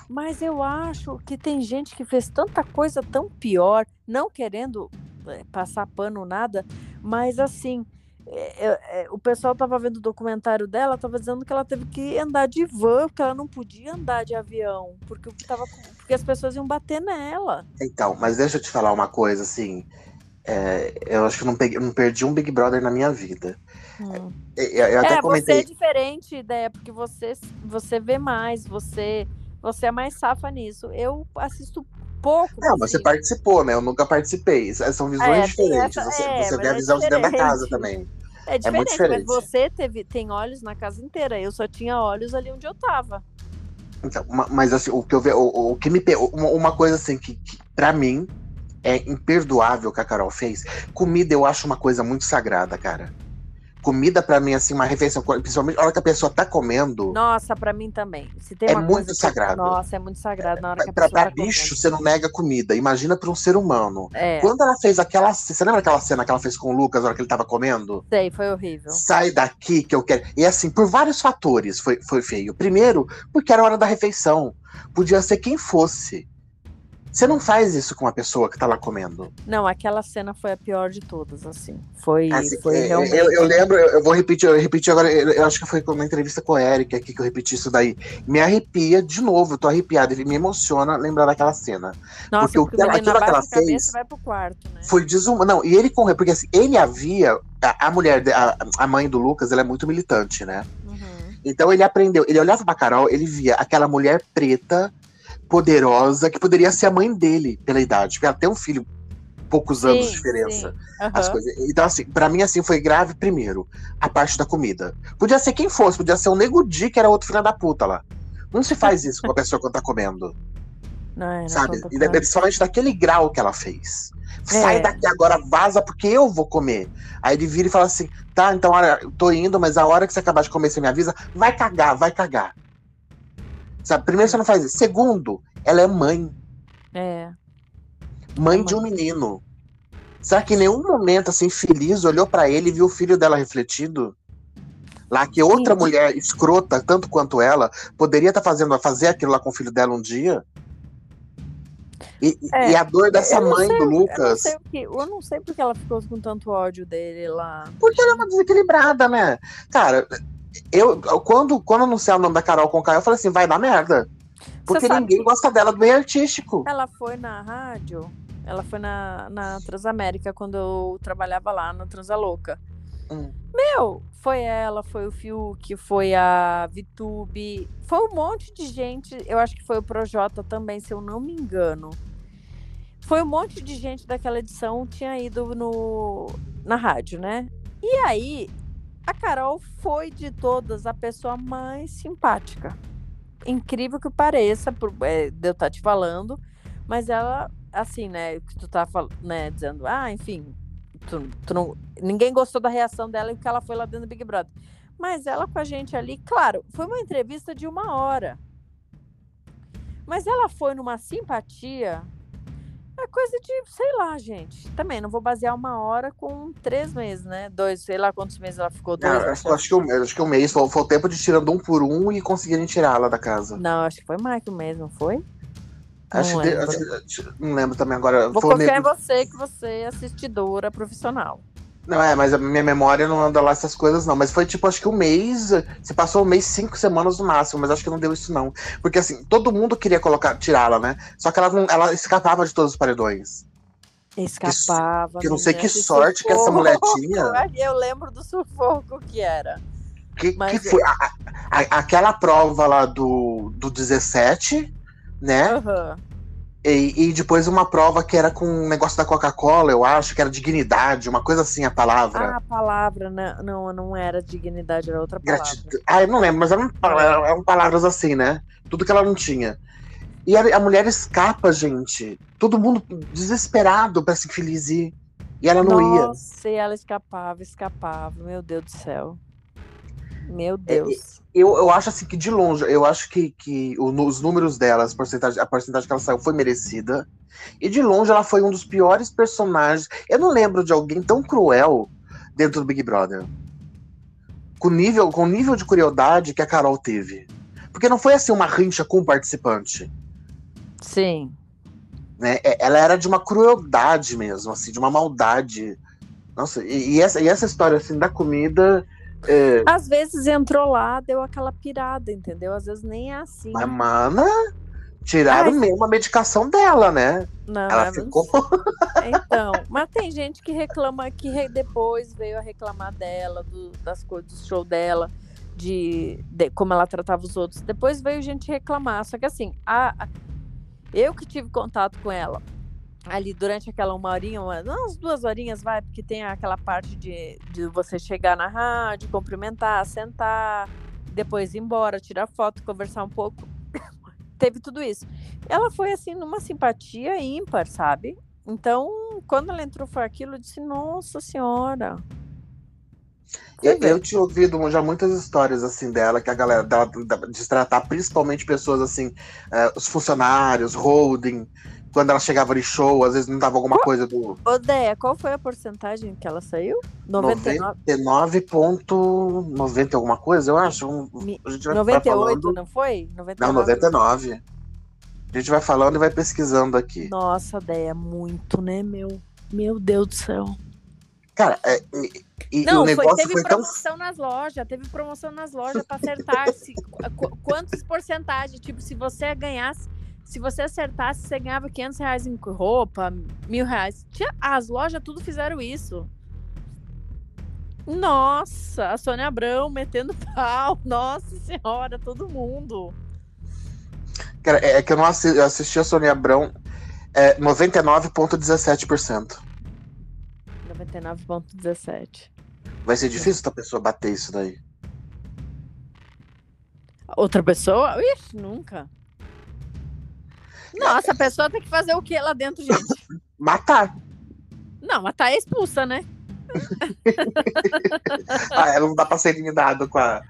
Mas eu acho que tem gente que fez tanta coisa tão pior, não querendo é, passar pano nada, mas assim, é, é, é, o pessoal tava vendo o documentário dela, tava dizendo que ela teve que andar de van, porque ela não podia andar de avião, porque, tava, porque as pessoas iam bater nela. Então, mas deixa eu te falar uma coisa, assim. É, eu acho que não, peguei, não perdi um Big Brother na minha vida. Hum. Eu, eu até é, comentei... você é diferente, ideia, porque você, você vê mais, você, você é mais safa nisso. Eu assisto pouco. Não, você participou, né? Eu nunca participei. São visões é, diferentes. Essa, você, é, você vê a visão de dentro da casa também. É diferente, é muito diferente. mas você teve, tem olhos na casa inteira. Eu só tinha olhos ali onde eu tava. Então, mas assim, o que eu vejo, o, o, que me uma, uma coisa assim que, que para mim é imperdoável que a Carol fez. Comida eu acho uma coisa muito sagrada, cara. Comida pra mim, assim, uma refeição, principalmente a hora que a pessoa tá comendo. Nossa, pra mim também. Se tem É muito coisa que- sagrado. Nossa, é muito sagrado na hora que a Pra, pessoa pra tá bicho, comendo. você não nega comida. Imagina pra um ser humano. É, Quando ela fez aquela. Você lembra aquela cena que ela fez com o Lucas na hora que ele tava comendo? sei, foi horrível. Sai daqui que eu quero. E assim, por vários fatores foi, foi feio. Primeiro, porque era hora da refeição. Podia ser quem fosse. Você não faz isso com uma pessoa que tá lá comendo. Não, aquela cena foi a pior de todas, assim. Foi, Assim, foi é, realmente. eu, eu lembro, eu, vou repetir, eu repeti agora, eu, eu acho que foi na entrevista com o Eric aqui que eu repeti isso daí. Me arrepia de novo, eu tô arrepiado, ele me emociona lembrar daquela cena. Nossa, porque o porque que o ela- menino aquilo que ela fez vai pro quarto, né? Foi desumano. Não, e ele correu, porque assim, ele havia. A, a mulher, a, a mãe do Lucas, ela é muito militante, né? Uhum. Então ele aprendeu, ele olhava pra Carol, ele via aquela mulher preta, poderosa, que poderia ser a mãe dele pela idade, ela tem um filho, poucos anos de Sim, diferença. sim. As coisas. Então, assim, pra mim, assim, foi grave primeiro, a parte da comida. Podia ser quem fosse, podia ser o Nego Di, que era outro filho da puta lá. Não se faz isso com a pessoa quando tá comendo, Não, não sabe? E principalmente daquele grau que ela fez. Sai É. daqui agora, vaza, porque eu vou comer. Aí ele vira e fala assim: tá, então olha, eu tô indo, mas a hora que você acabar de comer, você me avisa, vai cagar, vai cagar. Sabe? Primeiro, você não faz isso. Segundo, ela é mãe. É. Mãe de um menino. Será que em nenhum momento, assim, feliz, olhou pra ele e viu o filho dela refletido? Lá que outra Sim. mulher escrota, tanto quanto ela, poderia estar fazendo fazer aquilo lá com o filho dela um dia? E, É, e a dor dessa eu não mãe sei do Eu não Lucas. sei o que. Eu não sei porque ela ficou com tanto ódio dele lá. Porque ela é uma desequilibrada, né? Cara, eu quando, quando anunciaram o nome da Carol com Caio, eu falei assim, vai dar merda. Porque ninguém gosta dela do meio artístico. Ela foi na rádio, ela foi na, na Transamérica quando eu trabalhava lá no Transalouca. Hum. Meu, foi ela, foi o Fiuk, foi a Vitube, foi um monte de gente. Eu acho que foi o Projota também, se eu não me engano. Foi um monte de gente daquela edição tinha ido no, na rádio, né? E aí, a Carol foi de todas a pessoa mais simpática. Incrível que pareça, por, é, de eu estar te falando, mas ela, assim, né, que tu tá né, dizendo, ah, enfim, tu, tu não, ninguém gostou da reação dela e que ela foi lá dentro do Big Brother. Mas ela com a gente ali, claro, foi uma entrevista de uma hora. Mas ela foi numa simpatia. É coisa de, sei lá, gente. Também não vou basear uma hora com três meses, né? Dois, sei lá quantos meses ela ficou. Dois, Ah, acho, acho que um, acho que um mês, foi, foi o tempo de tirando um por um e conseguirem tirá-la da casa. Não, acho que foi Michael mesmo, foi? Acho Não que- lembro. acho que- acho- não lembro também agora. Vou foi confiar em você que você é assistidora profissional. Não, é, mas a minha memória não anda lá essas coisas, não. Mas foi tipo, acho que um mês. Se passou um mês, cinco semanas no máximo, mas acho que não deu isso, não. Porque assim, todo mundo queria colocar, tirá-la, né? Só que ela, não, ela escapava de todos os paredões. Escapava. que não sei que sorte que essa mulher sufoco. tinha. Eu lembro do sufoco que era. Que, Mas que foi? A- a- aquela prova lá do, do 17, né? Aham. E, e depois uma prova que era com um negócio da Coca-Cola, eu acho, que era dignidade, uma coisa assim, a palavra. Ah, a palavra, né? não, não era dignidade, era outra palavra. Ah, eu não lembro, mas eram, eram- eram palavras assim, né? Tudo que ela não tinha. E a, a mulher escapa, gente. Todo mundo desesperado pra se feliz ir. E ela não ia. Nossa, ela escapava, escapava. Meu Deus do céu. Meu É, Deus. Eu, eu acho assim que de longe, eu acho que, que os números dela, as porcentagem, a porcentagem que ela saiu foi merecida. E de longe ela foi um dos piores personagens. Eu não lembro de alguém tão cruel dentro do Big Brother. Com nível, com o nível de crueldade que a Carol teve. Porque não foi assim uma rincha com o participante. Sim. né? É- Ela era de uma crueldade mesmo, assim, de uma maldade. Nossa, e, e essa, e essa história assim da comida. É, Às vezes entrou lá, deu aquela pirada, entendeu? Às vezes nem é assim. Mas, mana, tiraram Ai. mesmo a medicação dela, né? Não, Ela mas- ficou. Então, mas tem gente que reclama, que depois veio a reclamar dela, do- das coisas do show dela, de, de como ela tratava os outros. Depois veio gente reclamar. Só que assim, a, a- eu que tive contato com ela ali durante aquela uma horinha, uma, umas duas horinhas, vai, porque tem aquela parte de, de você chegar na rádio, cumprimentar, sentar, depois ir embora, tirar foto, conversar um pouco. Teve tudo isso. Ela foi assim numa simpatia ímpar, sabe? Então, quando ela entrou foi aquilo, eu disse, nossa senhora. Eu, eu, tinha ouvido já muitas histórias assim dela, que a galera dela, de tratar principalmente pessoas assim, uh, os funcionários, holding, quando ela chegava de show, às vezes não dava alguma coisa do. Odeia, qual foi a porcentagem que ela saiu? 99,90 alguma coisa, eu acho. A gente vai 98, não foi? 99. Não, 99. A gente vai falando e vai pesquisando aqui. Nossa, Deia, muito, né, meu? Meu Deus do céu. Cara, é, e, não, foi, teve foi promoção tão... nas lojas, teve promoção nas lojas para acertar se, quantos porcentagem, tipo, se você ganhasse, se você acertasse, você ganhava 500 reais em roupa, mil reais. As lojas tudo fizeram isso. Nossa, a Sônia Abrão metendo pau, nossa senhora, todo mundo. Cara, é, é que eu não assisti, eu assisti a Sônia Abrão é 99,17%. 99,17%. Vai ser difícil outra pessoa bater isso daí. Outra pessoa? Ixi, nunca. Nossa, a pessoa tem que fazer o que lá dentro, gente? Matar. Não, matar é expulsa, né? ah, ela não dá pra ser eliminado com a,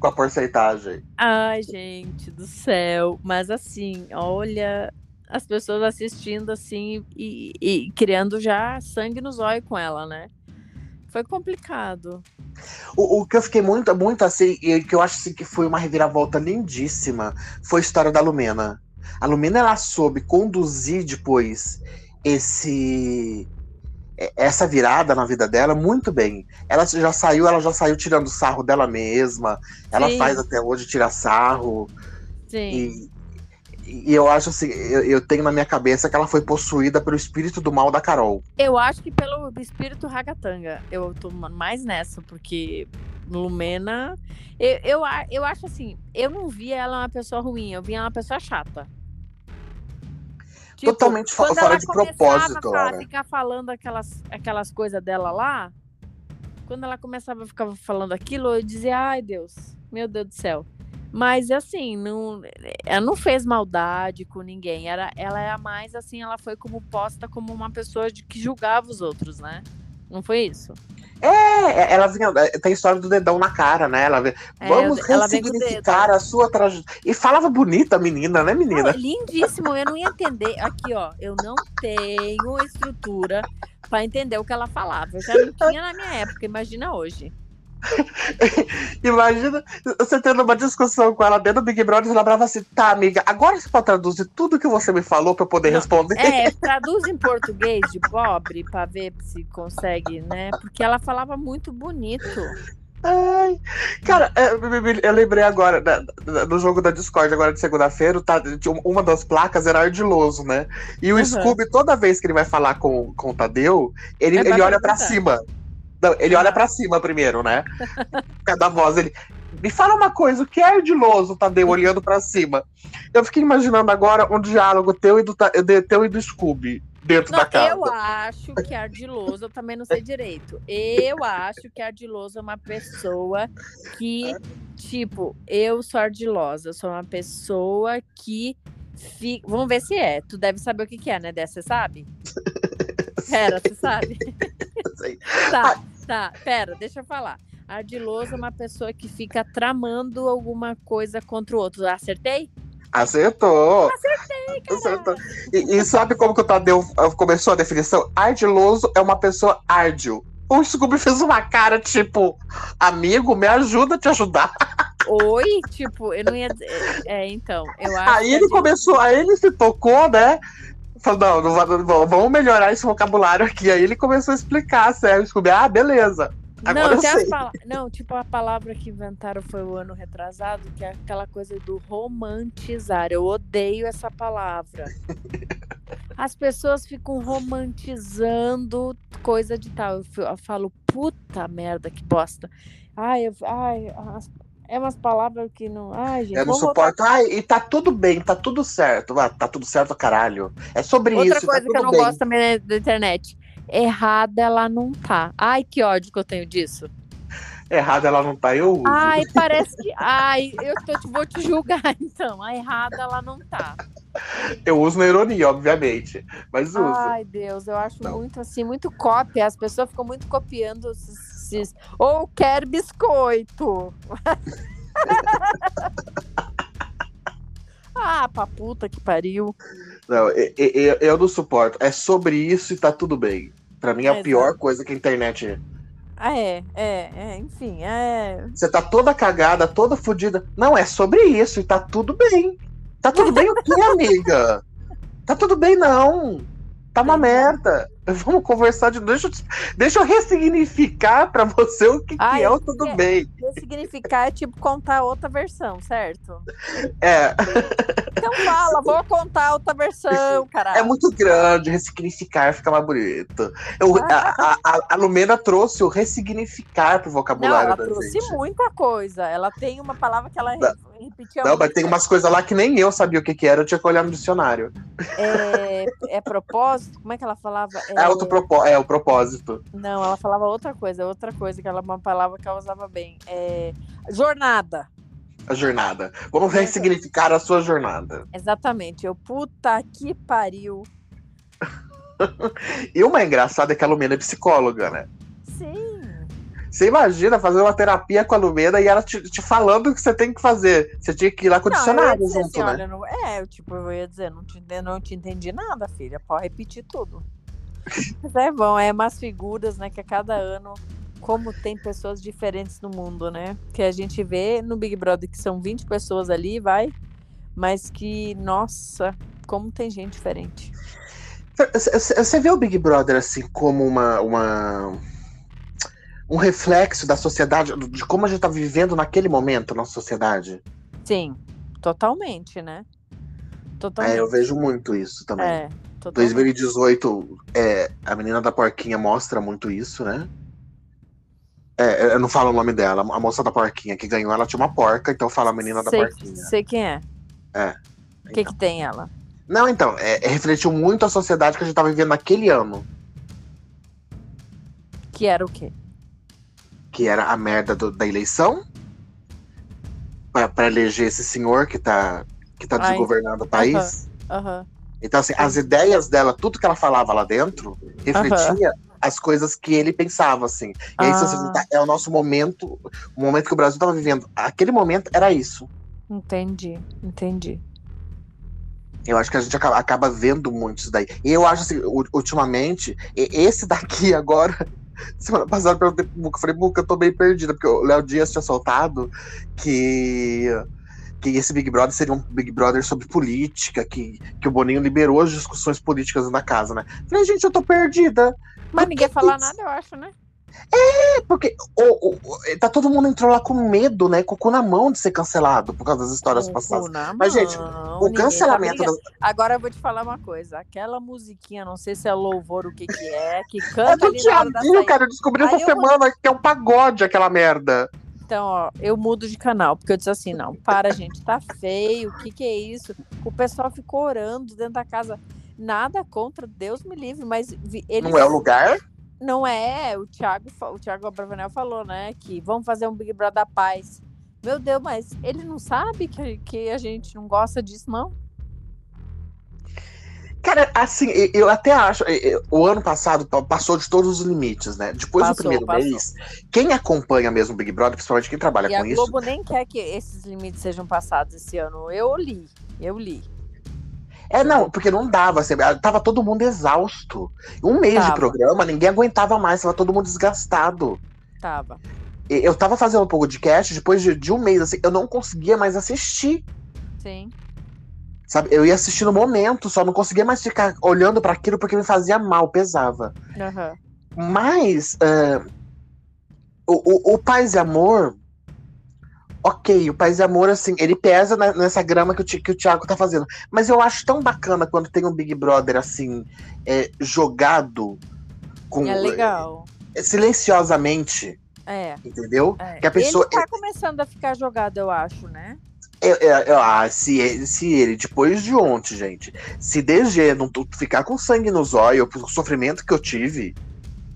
com a porcentagem. Ai, gente do céu. Mas assim, olha, as pessoas assistindo assim e, e criando já sangue nos olhos com ela, né? Foi complicado. O, o, que eu fiquei muito, muito assim, e que eu acho assim, que foi uma reviravolta lindíssima, foi a história da Lumena. A Lumena ela soube conduzir depois esse essa virada na vida dela muito bem. Ela já saiu, ela já saiu tirando sarro dela mesma. Ela Sim. faz até hoje tirar sarro. Sim. E, e eu acho assim, eu, eu, tenho na minha cabeça que ela foi possuída pelo espírito do mal da Carol. Eu acho que pelo espírito Ragatanga. Eu tô mais nessa, porque Lumena. Eu, eu, eu acho assim, eu não via ela uma pessoa ruim, eu via ela uma pessoa chata. Tipo, Totalmente fora de propósito. A ficar falando aquelas, aquelas coisas dela lá, quando ela começava a ficar falando aquilo, eu dizia, ai Deus, meu Deus do céu. Mas assim, não, ela não fez maldade com ninguém. Era, ela era mais assim, ela foi como posta como uma pessoa de, que julgava os outros, né? Não foi isso? É, é ela vinha. É, tem a história do dedão na cara, né? Ela vem, é, vamos ela ressignificar a sua trajetória. E falava bonita menina, né, menina? Não, lindíssimo, eu não ia entender. Aqui, ó, eu não tenho estrutura para entender o que ela falava. Eu já não tinha na minha época, imagina hoje. Imagina você tendo uma discussão com ela dentro do Big Brother e ela brava assim, tá, amiga, agora você pode traduzir tudo que você me falou pra eu poder Não, responder. É, traduz em português de pobre pra ver se consegue, né? Porque ela falava muito bonito. Ai, cara, é, eu lembrei agora, no jogo da Discord, agora de segunda-feira, tá, uma das placas era ardiloso, né? E o uhum. Scooby, toda vez que ele vai falar com, com o Tadeu, ele, é ele olha para cima. Não, ele olha para cima primeiro, né? Cada voz, ele. Me fala uma coisa, o que é ardiloso, Tadeu, olhando para cima? Eu fiquei imaginando agora um diálogo teu e do, teu e do Scooby dentro não, da casa. Eu acho que ardiloso, eu também não sei direito. Eu acho que ardiloso é uma pessoa que, tipo, eu sou ardilosa, eu sou uma pessoa que. Fica... Vamos ver se é. Tu deve saber o que, que é, né? Dessa, você sabe? Pera, você sabe? tá, tá, pera, deixa eu falar. Ardiloso é uma pessoa que fica tramando alguma coisa contra o outro. Acertei? Acertou! Acertei, cara! Acertou. E, e, sabe como que o Tadeu começou a definição? Ardiloso é uma pessoa árdil. O Scooby fez uma cara tipo, amigo, me ajuda a te ajudar. Oi? Tipo, eu não ia. É, então, eu acho. Aí ele começou, aí ele se tocou, né? Falou, não, não, não, vamos melhorar esse vocabulário aqui. Aí ele começou a explicar, sério. Descobri, ah, beleza. Agora não, eu não, tipo, a palavra que inventaram foi o ano retrasado, que é aquela coisa do romantizar. Eu odeio essa palavra. As pessoas ficam romantizando coisa de tal. Eu, eu falo, puta merda, que bosta. Ai, eu, ai, as, é umas palavras que não. Ai, gente. Eu não suporto. Voltar... Ai, e tá tudo bem, tá tudo certo. Ah, tá tudo certo, caralho. É sobre Outra isso. Outra tá coisa tá que eu não bem. gosto também da internet. Errada ela não tá. Ai, que ódio que eu tenho disso. Errada ela não tá, eu uso. Ai, parece que. Ai, eu tô, vou te julgar então. A errada ela não tá. Eu uso na ironia, obviamente. Mas uso. Ai, Deus, eu acho não. muito assim, muito cópia. As pessoas ficam muito copiando doces ou quer biscoito. ah, pra puta que pariu. Não, eu, eu, eu não suporto. É sobre isso e tá tudo bem. Pra mim é a É, pior exato. coisa que a internet é. Ah, é, é, é, enfim, é. Você tá toda cagada, toda fodida. Não, é sobre isso e tá tudo bem. Tá tudo bem o quê, amiga? Tá tudo bem, não. Tá uma merda. Vamos conversar de. Deixa, eu- deixa eu ressignificar pra você o que, que é o tudo é- bem. Ressignificar é tipo contar outra versão, certo? É, Então fala, vou contar outra versão, caralho. é muito grande, ressignificar fica mais bonito. Eu, a, a, a- a Lumena trouxe o ressignificar pro Não, vocabulário ela da trouxe gente. muita coisa. Ela tem uma palavra que ela Não. Repetia Não, muito. mas tem umas coisas lá que nem eu sabia o que, que era, eu tinha que olhar no dicionário. É, é propósito? Como é que ela falava? É, outro propó é o propósito. Não, ela falava outra coisa, outra coisa, que ela uma palavra que ela usava bem. É... Jornada. A jornada. Vamos ressignificar a sua jornada. Exatamente. Eu, puta que pariu. E uma engraçada é que a Lumena é psicóloga, né? Sim. Você imagina fazer uma terapia com a Lumena e ela te, te falando o que você tem que fazer. Você tinha que ir lá com o Não, eu ia dicionário dizer junto, assim, né? olha, não- é, tipo, eu ia dizer, não te, não te entendi nada, filha. Pode repetir tudo. Mas é bom, é umas figuras, né, que a cada ano, como tem pessoas diferentes no mundo, né? Que a gente vê no Big Brother que são 20 pessoas ali, vai, mas que, nossa, como tem gente diferente. Você vê o Big Brother assim como uma, uma um reflexo da sociedade, de como a gente tá vivendo naquele momento na sociedade? Sim, totalmente, né? Totalmente. É, eu vejo muito isso também. É, totalmente. 2018, é, a menina da porquinha mostra muito isso, né? É, eu não falo o nome dela, a moça da porquinha que ganhou, ela tinha uma porca, então fala a menina da sei, porquinha. sei quem é. É, O que, que tem ela? Não, então, é, é, refletiu muito a sociedade que a gente tava vivendo naquele ano, Que era o quê? Que era a merda do- da eleição, pra, pra eleger esse senhor que tá, que tá Ai, desgovernando o país. Então, assim, as ideias dela, tudo que ela falava lá dentro, refletia as coisas que ele pensava, assim. E aí, Ah. juntar, é o nosso momento, o momento que o Brasil tava vivendo. Aquele momento era isso. Entendi, entendi. Eu acho que a gente acaba, acaba vendo muito isso daí. E eu acho assim, ultimamente, esse daqui agora. Semana passada eu perguntei pro Buca, eu falei, Buca, eu tô meio perdida, porque o Léo Dias tinha soltado que, que esse Big Brother seria um Big Brother sobre política, que, que o Boninho liberou as discussões políticas na casa, né? Falei, gente, eu tô perdida. Mas Por ninguém que fala que- nada, eu acho, né? É porque o, o- o- tá todo mundo entrou lá com medo, né? Com o cu na mão de ser cancelado por causa das histórias Com o passadas. cu na Mas, gente, mão, O ninguém tá cancelamento das, Agora eu vou te falar uma coisa. Aquela musiquinha, não sei se é louvor o que que é, que É canta do hora da Thiaguinho, cara. Eu descobri Aí essa eu- semana que é um pagode aquela merda. Então, ó, eu mudo de canal, porque eu disse assim, não, para, gente, tá feio, o que que é isso? O pessoal ficou orando dentro da casa. Nada contra, Deus me livre, mas vi- eles... Não é o lugar? Não é, o Thiago, o Thiago Abravanel falou, né, que vamos fazer um Big Brother da paz. Meu Deus, mas ele não sabe que, que a gente não gosta disso, não? Cara, assim, eu até acho. O ano passado pa- passou de todos os limites, né? Depois do Passou, primeiro passou. mês, quem acompanha mesmo o Big Brother, principalmente quem trabalha e a com isso, Globo nem quer que esses limites sejam passados esse ano. Eu li, eu li. É, não, porque não dava, assim, tava todo mundo exausto. Um mês de Tava. programa, ninguém aguentava mais, tava todo mundo desgastado. Tava. Eu tava fazendo um podcast, depois de, de um mês, assim, eu não conseguia mais assistir, Sim. sabe? Eu ia assistir no momento, só não conseguia mais ficar olhando pra aquilo porque me fazia mal, pesava. Aham. Mas, é, o, o, o Paz e Amor, ok, o Paz e Amor, assim, ele pesa na- nessa grama que o, que o Thiago tá fazendo. Mas eu acho tão bacana quando tem um Big Brother, assim, é, jogado com, É legal. é, silenciosamente, É. entendeu? é. Que a pessoa. Ele tá começando a ficar jogado, eu acho, né? Eu, eu- eu- ah, se, ele- se ele, depois de ontem, gente, se DG não ficar com sangue nos olhos, o sofrimento que eu tive,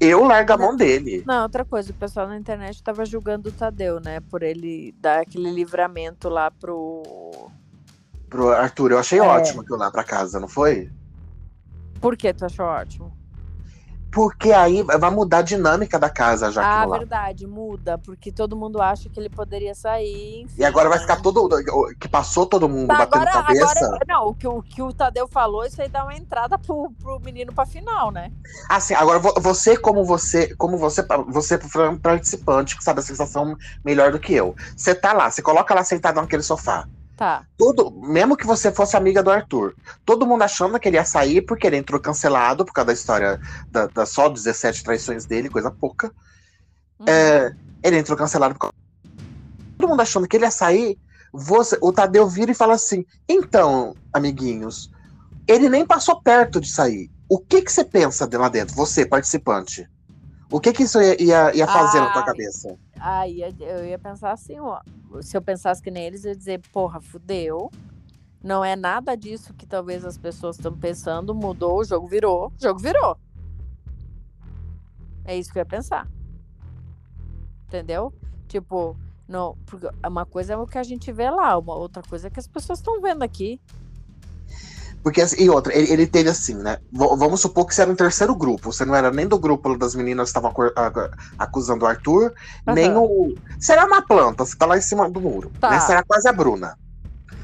eu largo a mão dele. Não, outra coisa, o pessoal na internet tava julgando o Tadeu, né? Por ele dar aquele livramento lá pro. Pro Arthur, eu achei É. ótimo aquilo lá pra casa, não foi? Por que tu achou ótimo? Porque aí vai mudar a dinâmica da casa já Ah, lá. verdade, muda, porque todo mundo acha que ele poderia sair. enfim, E agora vai né? ficar todo. Que passou todo mundo Tá, batendo agora, cabeça. agora, não, o que, o que o Tadeu falou, isso aí dá uma entrada pro, pro menino pra final, né? Assim, agora vo- você, como você, como você, você foi um participante que sabe a sensação melhor do que eu. Você tá lá, você coloca lá sentado naquele sofá. Tá. Todo, mesmo que você fosse amiga do Arthur, todo mundo achando que ele ia sair porque ele entrou cancelado por causa da história da, da só 17 traições dele, coisa pouca. Uhum. É, ele entrou cancelado por causa... Todo mundo achando que ele ia sair. Você, o Tadeu vira e fala assim: então, amiguinhos, ele nem passou perto de sair. O que que você pensa de lá dentro, você, participante? O que que isso ia, ia, ia fazer na tua cabeça? Aí eu ia pensar assim, ó. Se eu pensasse que nem eles, eu ia dizer, porra, fudeu. Não é nada disso que talvez as pessoas estão pensando. Mudou, o jogo virou. O jogo virou. É isso que eu ia pensar. Entendeu? Tipo, não, porque uma coisa é o que a gente vê lá, uma outra coisa é que as pessoas estão vendo aqui. Porque, assim, e outra, ele, ele teve assim, né? V- vamos supor que você era um terceiro grupo. Você não era nem do grupo das meninas que estavam acusando o Arthur, nem Aham. o. Você era uma planta, você tá lá em cima do muro. Tá. Né? Você era quase a Bruna.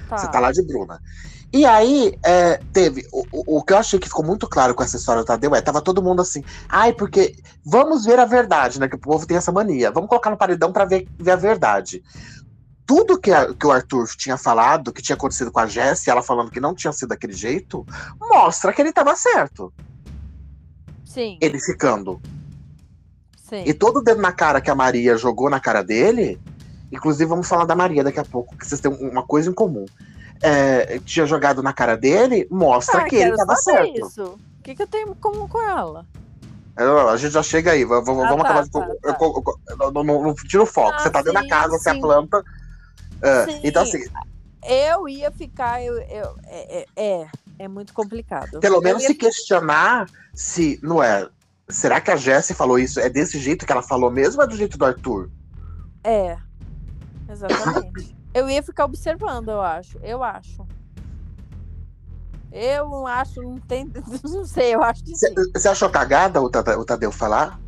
Tá. Você tá lá de Bruna. E aí, é, teve. O, o, o que eu achei que ficou muito claro com essa história do Tadeu é: tava todo mundo assim. Ai, porque. Vamos ver a verdade, né? Que o povo tem essa mania. Vamos colocar no paredão pra ver, ver a verdade. Tudo que, a- que o Arthur tinha falado, que tinha acontecido com a Jessie, ela falando que não tinha sido daquele jeito, mostra que ele tava certo. Sim, Ele ficando. sim. E todo o dedo na cara que a Maria jogou na cara dele, inclusive vamos falar da Maria daqui a pouco, que vocês têm uma coisa em comum. É, tinha jogado na cara dele, mostra Ah, que ele quero tava saber certo. Isso. O que, que eu tenho em comum com ela? É, A gente já chega aí, vamos, vamos Ah, tá, acabar de. tá, eu- tá. eu- eu- Não, não- não tira o foco. Ah, você tá dentro da sim, casa, você é a sim. planta. É, Sim. então, assim, Eu ia ficar. Eu, eu- é, é, é, é muito complicado. pelo Eu menos ia se questionar se, não é. Será que a Jessie falou isso? É desse jeito que ela falou mesmo ou é do jeito do Arthur? É, exatamente. eu ia ficar observando, eu acho. Eu acho. Eu não acho, não tem. Não sei, eu acho que sim. Você achou cagada o Tadeu falar?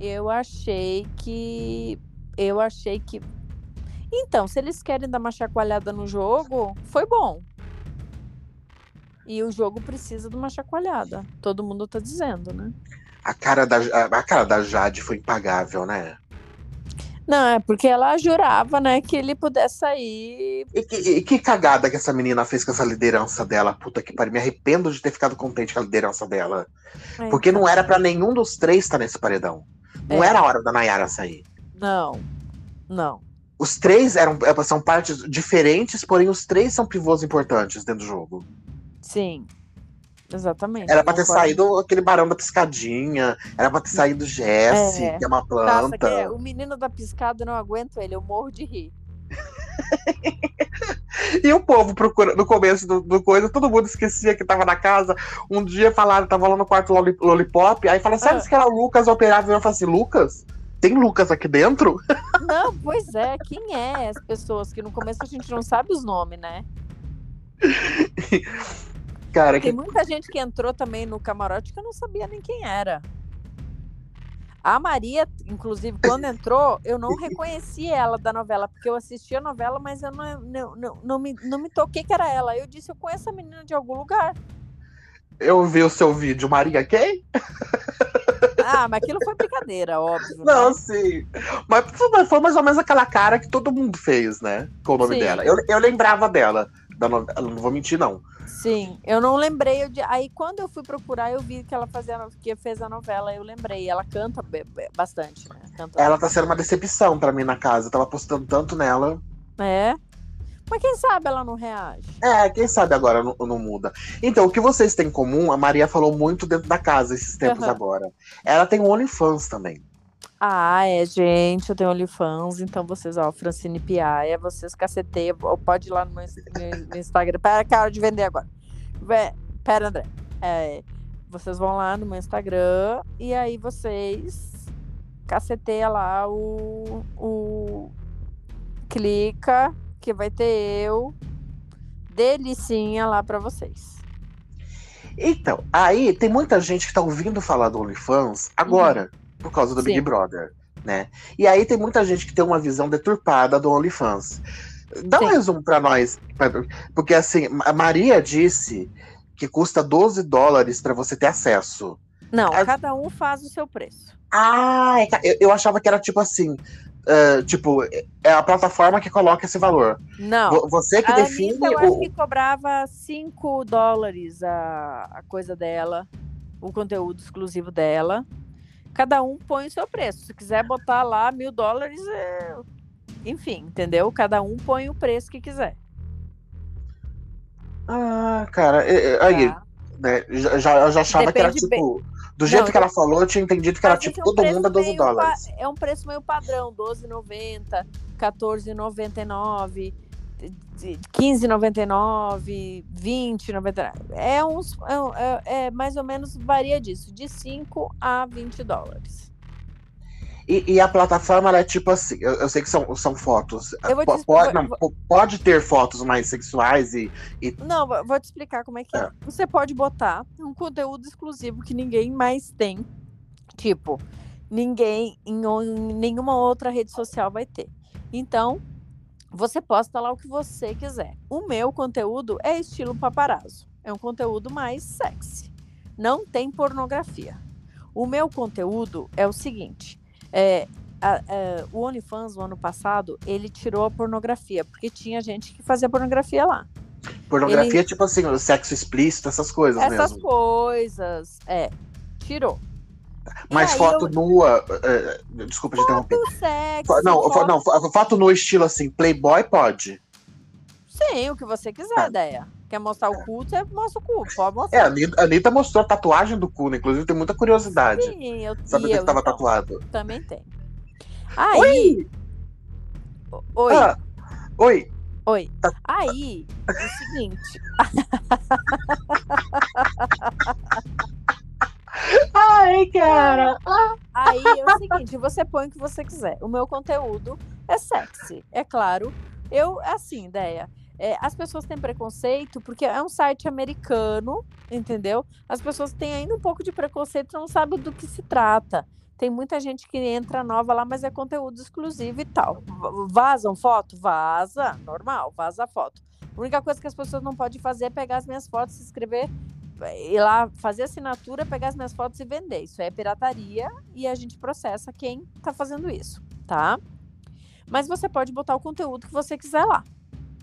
Eu achei que. Eu achei que. Então, se eles querem dar uma chacoalhada no jogo, foi bom. E o jogo precisa de uma chacoalhada. Todo mundo tá dizendo, né? A cara da, a, a cara da Jade foi impagável, né? Não, é porque ela jurava, né, que ele pudesse sair. E que, e que cagada que essa menina fez com essa liderança dela. Puta que pariu. Me arrependo de ter ficado contente com a liderança dela. É, Porque não era pra nenhum dos três estar nesse paredão. Não É. era a hora da Nayara sair. Não, não. Os três eram, é, são partes diferentes, porém os três são pivôs importantes dentro do jogo. Sim. Exatamente. Era pra ter concordo. saído aquele barão da piscadinha. Era pra ter saído Jesse, É. que é uma Nossa, planta. que é- o menino da piscada, não aguento ele, eu morro de rir. E o povo procura no começo do, do coisa, todo mundo esquecia que tava na casa. Um dia falaram, tava lá no quarto Lollipop, aí falaram, sabe Ah. que era o Lucas operável? Eu falei assim, Lucas? Tem Lucas aqui dentro? Não, pois é, quem é as pessoas que no começo a gente não sabe os nomes, né? Cara, Tem que muita gente que entrou também no camarote que eu não sabia nem quem era. A Maria, inclusive, quando entrou, eu não reconheci ela da novela, porque eu assisti a novela, mas eu não, não, não, não, me, não me toquei que era ela. Eu disse, eu conheço a menina de algum lugar. eu vi o seu vídeo, Maria quem? Ah, mas aquilo foi brincadeira, óbvio. Não, né? sim. Mas foi- mais ou menos aquela cara que todo mundo fez, né? Com o nome Sim. dela. Eu, eu lembrava dela, da novela, não vou mentir, não. Sim, eu não lembrei. de- Aí quando eu fui procurar, eu vi que ela fazia, no- que fez a novela, eu lembrei. Ela canta bastante, né? Canta Ela tá sendo uma decepção pra mim na casa. Eu tava postando tanto nela. É. Mas quem sabe ela não reage? É, quem sabe agora não, não muda. Então, o que vocês têm em comum, a Maria falou muito dentro da casa esses tempos Aham. agora. Ela tem um OnlyFans também. Ah, é, gente, eu tenho OnlyFans, então vocês, ó, Francine Piaia, vocês caceteiam, ou pode ir lá no meu, no- Instagram. Pera, cara de vender agora. Pera, André. É, vocês vão lá no meu Instagram e aí vocês caceteiam lá o, o. Clica, que vai ter eu. Delicinha lá pra vocês. Então, aí tem muita gente que tá ouvindo falar do OnlyFans agora, uhum. por causa do Sim. Big Brother, né? E aí tem muita gente que tem uma visão deturpada do OnlyFans. Dá Sim. um resumo para nós, porque assim, a Maria disse que custa 12 dólares para você ter acesso. Não, a... cada um faz o seu preço. Ah, é eu, eu achava que era tipo assim, Uh, tipo, é a plataforma que coloca esse valor. Não. Você que a define. Anitta, eu o... acho que cobrava 5 dólares a, a coisa dela, o conteúdo exclusivo dela. Cada um põe o seu preço. Se quiser botar lá mil dólares, é... enfim, entendeu? Cada um põe o preço que quiser. Ah, cara, aí, tá. né, já, eu já achava Depende que era tipo. Bem do jeito não, que ela falou, eu tinha entendido que era tipo é um todo mundo a 12 dólares. É um preço meio padrão, 12,90, 14,99, 15,99, 20,99. É, uns, é, é, é mais ou menos varia disso, de 5 a 20 dólares. E, e, a plataforma é tipo assim, eu, eu, sei que são, são fotos. Te, pode, não, pode ter fotos mais sexuais e, e, Não, vou te explicar como é que é. é. Você pode botar um conteúdo exclusivo que ninguém mais tem. Tipo, ninguém em, em nenhuma outra rede social vai ter. Então, você posta lá o que você quiser. O meu conteúdo é estilo paparazzo. É um conteúdo mais sexy. Não tem pornografia. O meu conteúdo é o seguinte: é, a, a, o OnlyFans, no ano passado, ele tirou a pornografia, porque tinha gente que fazia pornografia lá. Pornografia, ele... tipo assim, sexo explícito, essas coisas essas mesmo. Essas coisas, é. Tirou. Mas foto eu... nua. Uh, desculpa foto te interromper. Sexo, não, foto... não, foto nua estilo assim, Playboy pode. Sim, o que você quiser, ideia. Quer mostrar o cu, você mostra o cu. Pode mostrar. É, a Anitta, a Anitta mostrou a tatuagem do cu, né? Inclusive, tem muita curiosidade. Sim, eu Sabe o que estava tatuado? Também tem. Aí. Oi! Oi. Ah, oi. Oi. Tá... Aí, é o seguinte. Ai, cara. Aí é o seguinte, você põe o que você quiser. O meu conteúdo é sexy, é claro. Eu, assim, ideia. É, as pessoas têm preconceito porque é um site americano, entendeu? As pessoas têm ainda um pouco de preconceito, não sabem do que se trata. Tem muita gente que entra nova lá, mas é conteúdo exclusivo e tal. Vazam foto? Vaza, normal, vaza foto. A única coisa que as pessoas não podem fazer é pegar as minhas fotos, se inscrever, ir lá fazer assinatura, pegar as minhas fotos e vender. Isso é pirataria e a gente processa quem está fazendo isso, tá? Mas você pode botar o conteúdo que você quiser lá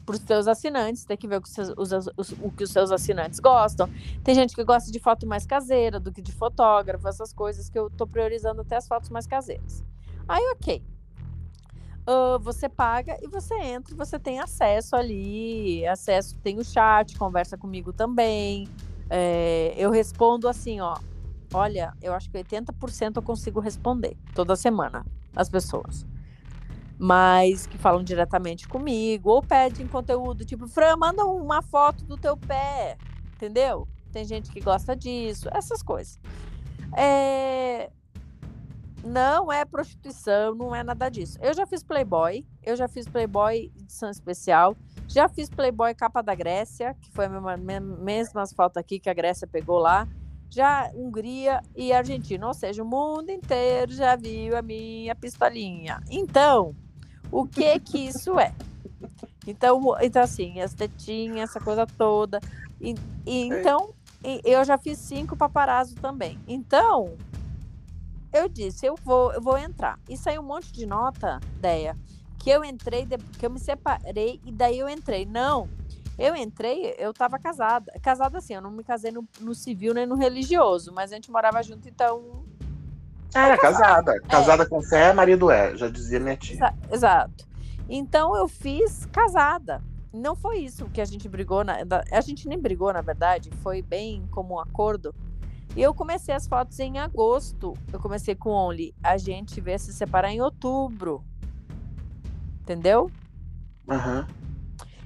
para os seus assinantes, tem que ver o que os, os, os, o que os seus assinantes gostam. Tem gente que gosta de foto mais caseira do que de fotógrafo, essas coisas que eu estou priorizando até as fotos mais caseiras. Aí, ok. Uh, você paga e você entra, você tem acesso ali, acesso, tem o chat, conversa comigo também. É, eu respondo assim, ó. Olha, eu acho que 80% eu consigo responder toda semana as pessoas mas que falam diretamente comigo, ou pedem conteúdo, tipo, Fran, manda uma foto do teu pé, entendeu? Tem gente que gosta disso, essas coisas. É... Não é prostituição, não é nada disso. Eu já fiz Playboy, eu já fiz Playboy edição especial, já fiz Playboy capa da Grécia, que foi a mesma, mesma foto aqui que a Grécia pegou lá. Já Hungria e Argentina, ou seja, o mundo inteiro já viu a minha pistolinha. Então, o que que isso é. Então, então assim, as tetinhas, essa coisa toda. E, e então, eu já fiz cinco paparazzo também. Então, eu disse, eu vou, eu vou entrar. E saiu um monte de nota, ideia, que eu entrei, que eu me separei e daí eu entrei. Não, eu entrei, eu tava casada. Casada assim, eu não me casei no, no civil nem no religioso, mas a gente morava junto, então era casada. Casada é. com fé, marido é, já dizia minha tia. Exato. Então eu fiz casada. Não foi isso que a gente brigou. Na, a gente nem brigou, na verdade. Foi bem como um acordo. E eu comecei as fotos em agosto. Eu comecei com Only. A gente veio se separar em outubro. Entendeu? Uhum.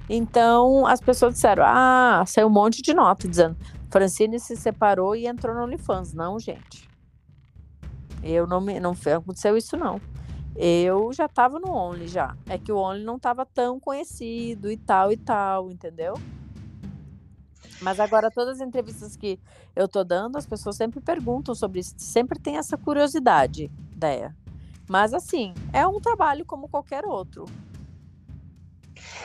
Então as pessoas disseram: Ah, saiu um monte de nota dizendo. Francine se separou e entrou no OnlyFans. Não, gente. Eu não me, não aconteceu isso não. Eu já tava no Only já. É que o Only não tava tão conhecido e tal e tal, entendeu? Mas agora, todas as entrevistas que eu tô dando, as pessoas sempre perguntam sobre isso, sempre tem essa curiosidade, ideia. Mas assim, é um trabalho como qualquer outro.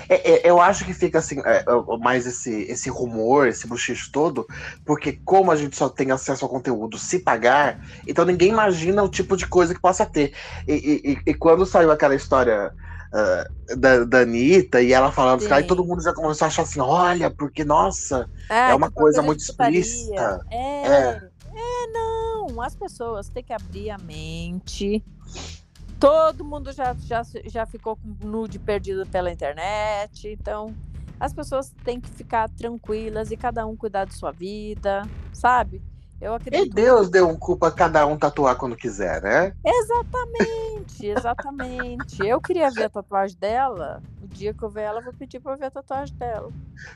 É, é, eu acho que fica assim, é, é, mais esse, esse rumor, esse buchicho todo, porque como a gente só tem acesso ao conteúdo se pagar, então ninguém imagina o tipo de coisa que possa ter. E, e, e quando saiu aquela história uh, da, da Anitta e ela falando, aí todo mundo já começou a achar assim, olha, porque, nossa, é, é uma coisa muito explícita. É, é, é, não, as pessoas têm que abrir a mente Todo mundo já, já, já ficou com nude perdido pela internet. Então, as pessoas têm que ficar tranquilas e cada um cuidar de sua vida, sabe? Eu acredito. E Deus deu um culpa a cada um tatuar quando quiser, né? Exatamente, exatamente. eu queria ver a tatuagem dela. O dia que eu ver ela, eu vou pedir pra ver a tatuagem dela.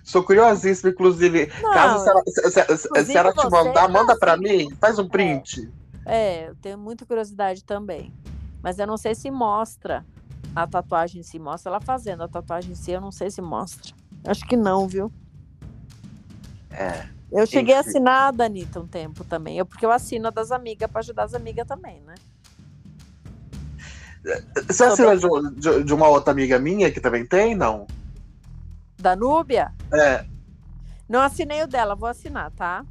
Sou curiosíssima, inclusive. Não, caso se ela, se, se, se ela te mandar, manda pra mim, faz um print. É, é, eu tenho muita curiosidade também. Mas eu não sei se mostra a tatuagem em si. Mostra ela fazendo. A tatuagem em si, eu não sei se mostra. Acho que não, viu? É. Eu cheguei a assinar a da Anitta um tempo também. Eu, porque eu assino a das amigas para ajudar as amigas também, né? Você assina de, de, uma outra amiga minha que também tem, não? Da Núbia? É. Não assinei o dela, vou assinar, tá?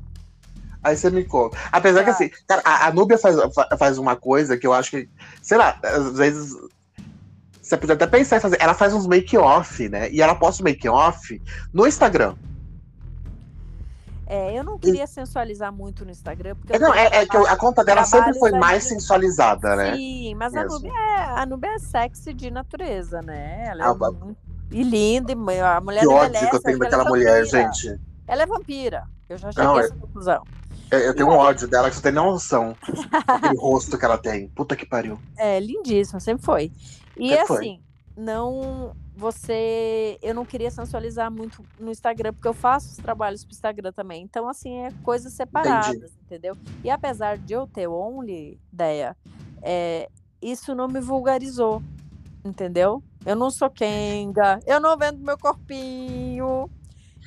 Aí você me conta. Apesar que tá. assim, cara, a, a Núbia faz, faz uma coisa que eu acho que, sei lá, às vezes você pode até pensar em fazer. Ela faz uns make-off, né? E ela posta o make-off no Instagram. É, eu não queria e... sensualizar muito no Instagram. Porque é, não, é, é, que a conta dela sempre foi mais sensualizada, né? Sim, mas a Núbia, é, a Núbia é sexy de natureza, né? Ela é ah, muito... E linda, e a mulher que ódio que eu tenho daquela é mulher, gente. Ela é vampira. Eu já cheguei não, a essa conclusão. Eu tenho um ódio dela que você tem noção. Aquele rosto que ela tem. Puta que pariu. É, lindíssima, sempre foi. E sempre assim, foi. não. Você. Eu não queria sensualizar muito no Instagram, porque eu faço os trabalhos pro Instagram também. Então, assim, é coisas separadas, Entendi. entendeu? E apesar de eu ter Only, ideia, é, isso não me vulgarizou, entendeu? Eu não sou Kenga, eu não vendo meu corpinho.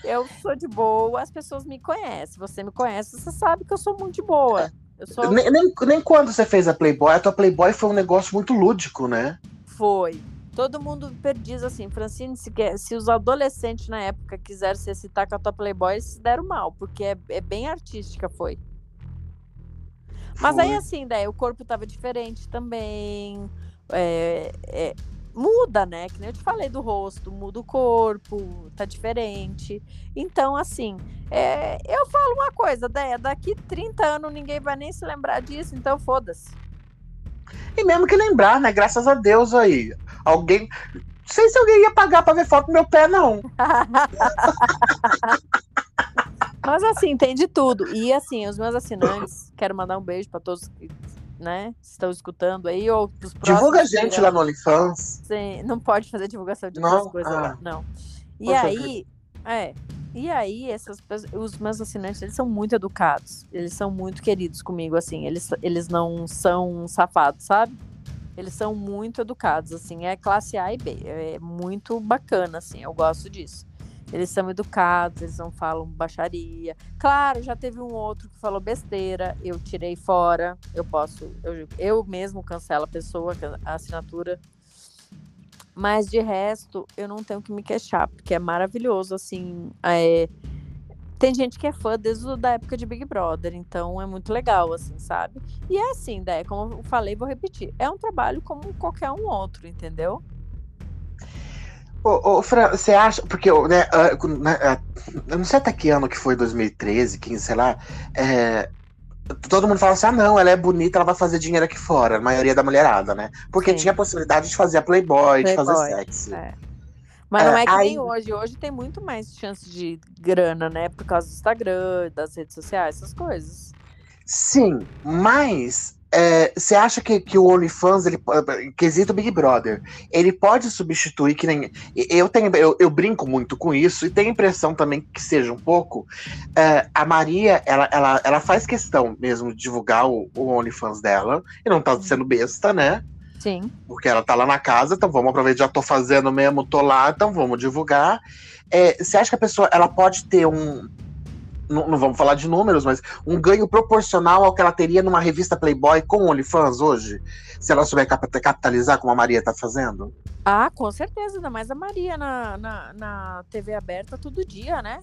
Eu sou de boa, as pessoas me conhecem. Você me conhece, você sabe que eu sou muito de boa. Eu sou... nem, nem, nem quando você fez a Playboy, a tua Playboy foi um negócio muito lúdico, né? Foi. Todo mundo perdiz assim, Francine, se, quer, se os adolescentes na época quiserem se excitar com a tua Playboy, eles se deram mal, porque é, é bem artística, foi. Mas foi. aí assim, daí o corpo tava diferente também. É, é, muda, né? Que nem eu te falei do rosto, muda o corpo, tá diferente. Então, assim, é, eu falo uma coisa, Deia, daqui 30 anos ninguém vai nem se lembrar disso, então foda-se. E mesmo que lembrar, né? Graças a Deus aí. Alguém. Não sei se alguém ia pagar pra ver foto do meu pé, não. Mas assim, tem de tudo. E assim, os meus assinantes, quero mandar um beijo para todos que né, estão escutando aí, ou os Divulga a gente lá no OnlyFans. Sim, não pode fazer divulgação de outras coisas ah. lá, não. E Poxa aí, vida. é, e aí essas os meus assinantes, eles são muito educados, eles são muito queridos comigo, assim, eles, eles não são safados, sabe? Eles são muito educados, assim, é classe A e B, é muito bacana, assim, eu gosto disso. Eles são educados, eles não falam baixaria. Claro, já teve um outro que falou besteira, eu tirei fora. Eu posso, eu, eu mesmo cancelo a pessoa, a assinatura. Mas de resto, eu não tenho que me queixar, porque é maravilhoso, assim. É... Tem gente que é fã desde a época de Big Brother, então é muito legal, assim, sabe? E é assim, daí, como eu falei, vou repetir, é um trabalho como qualquer um outro, entendeu? Ô, ô, Fran, você acha, porque né, né, eu não sei até que ano que foi, 2013, 15, sei lá, é, todo mundo fala assim, ah não, ela é bonita, ela vai fazer dinheiro aqui fora, a maioria da mulherada, né? Porque Sim. tinha a possibilidade de fazer a Playboy, Playboy de fazer sexy. É. Mas não é, é que aí... nem hoje. Hoje tem muito mais chance de grana, né? Por causa do Instagram, das redes sociais, essas coisas. Sim, mas é, você é, acha que, que o OnlyFans, ele, quesito Big Brother, ele pode substituir que nem. Eu, tenho, eu, eu brinco muito com isso e tenho a impressão também que seja um pouco. É, a Maria, ela, ela, ela faz questão mesmo de divulgar o, o OnlyFans dela, e não tá sendo besta, né? Sim. Porque ela tá lá na casa, então vamos aproveitar, já tô fazendo mesmo, tô lá, então vamos divulgar. É, você acha que a pessoa ela pode ter um, não, não, vamos falar de números, mas um ganho proporcional ao que ela teria numa revista Playboy com OnlyFans hoje? Se ela souber capitalizar como a Maria tá fazendo? Ah, com certeza, ainda mais a Maria na, na, na TV aberta todo dia, né?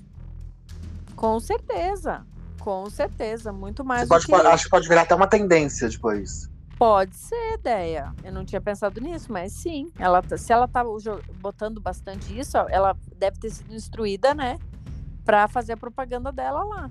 Com certeza. Com certeza, muito mais. Pode, que... Acho que pode virar até uma tendência depois. Pode ser ideia. Eu não tinha pensado nisso, mas sim. Ela, tá, se ela tá botando bastante isso, ela deve ter sido instruída, né? Pra fazer a propaganda dela lá.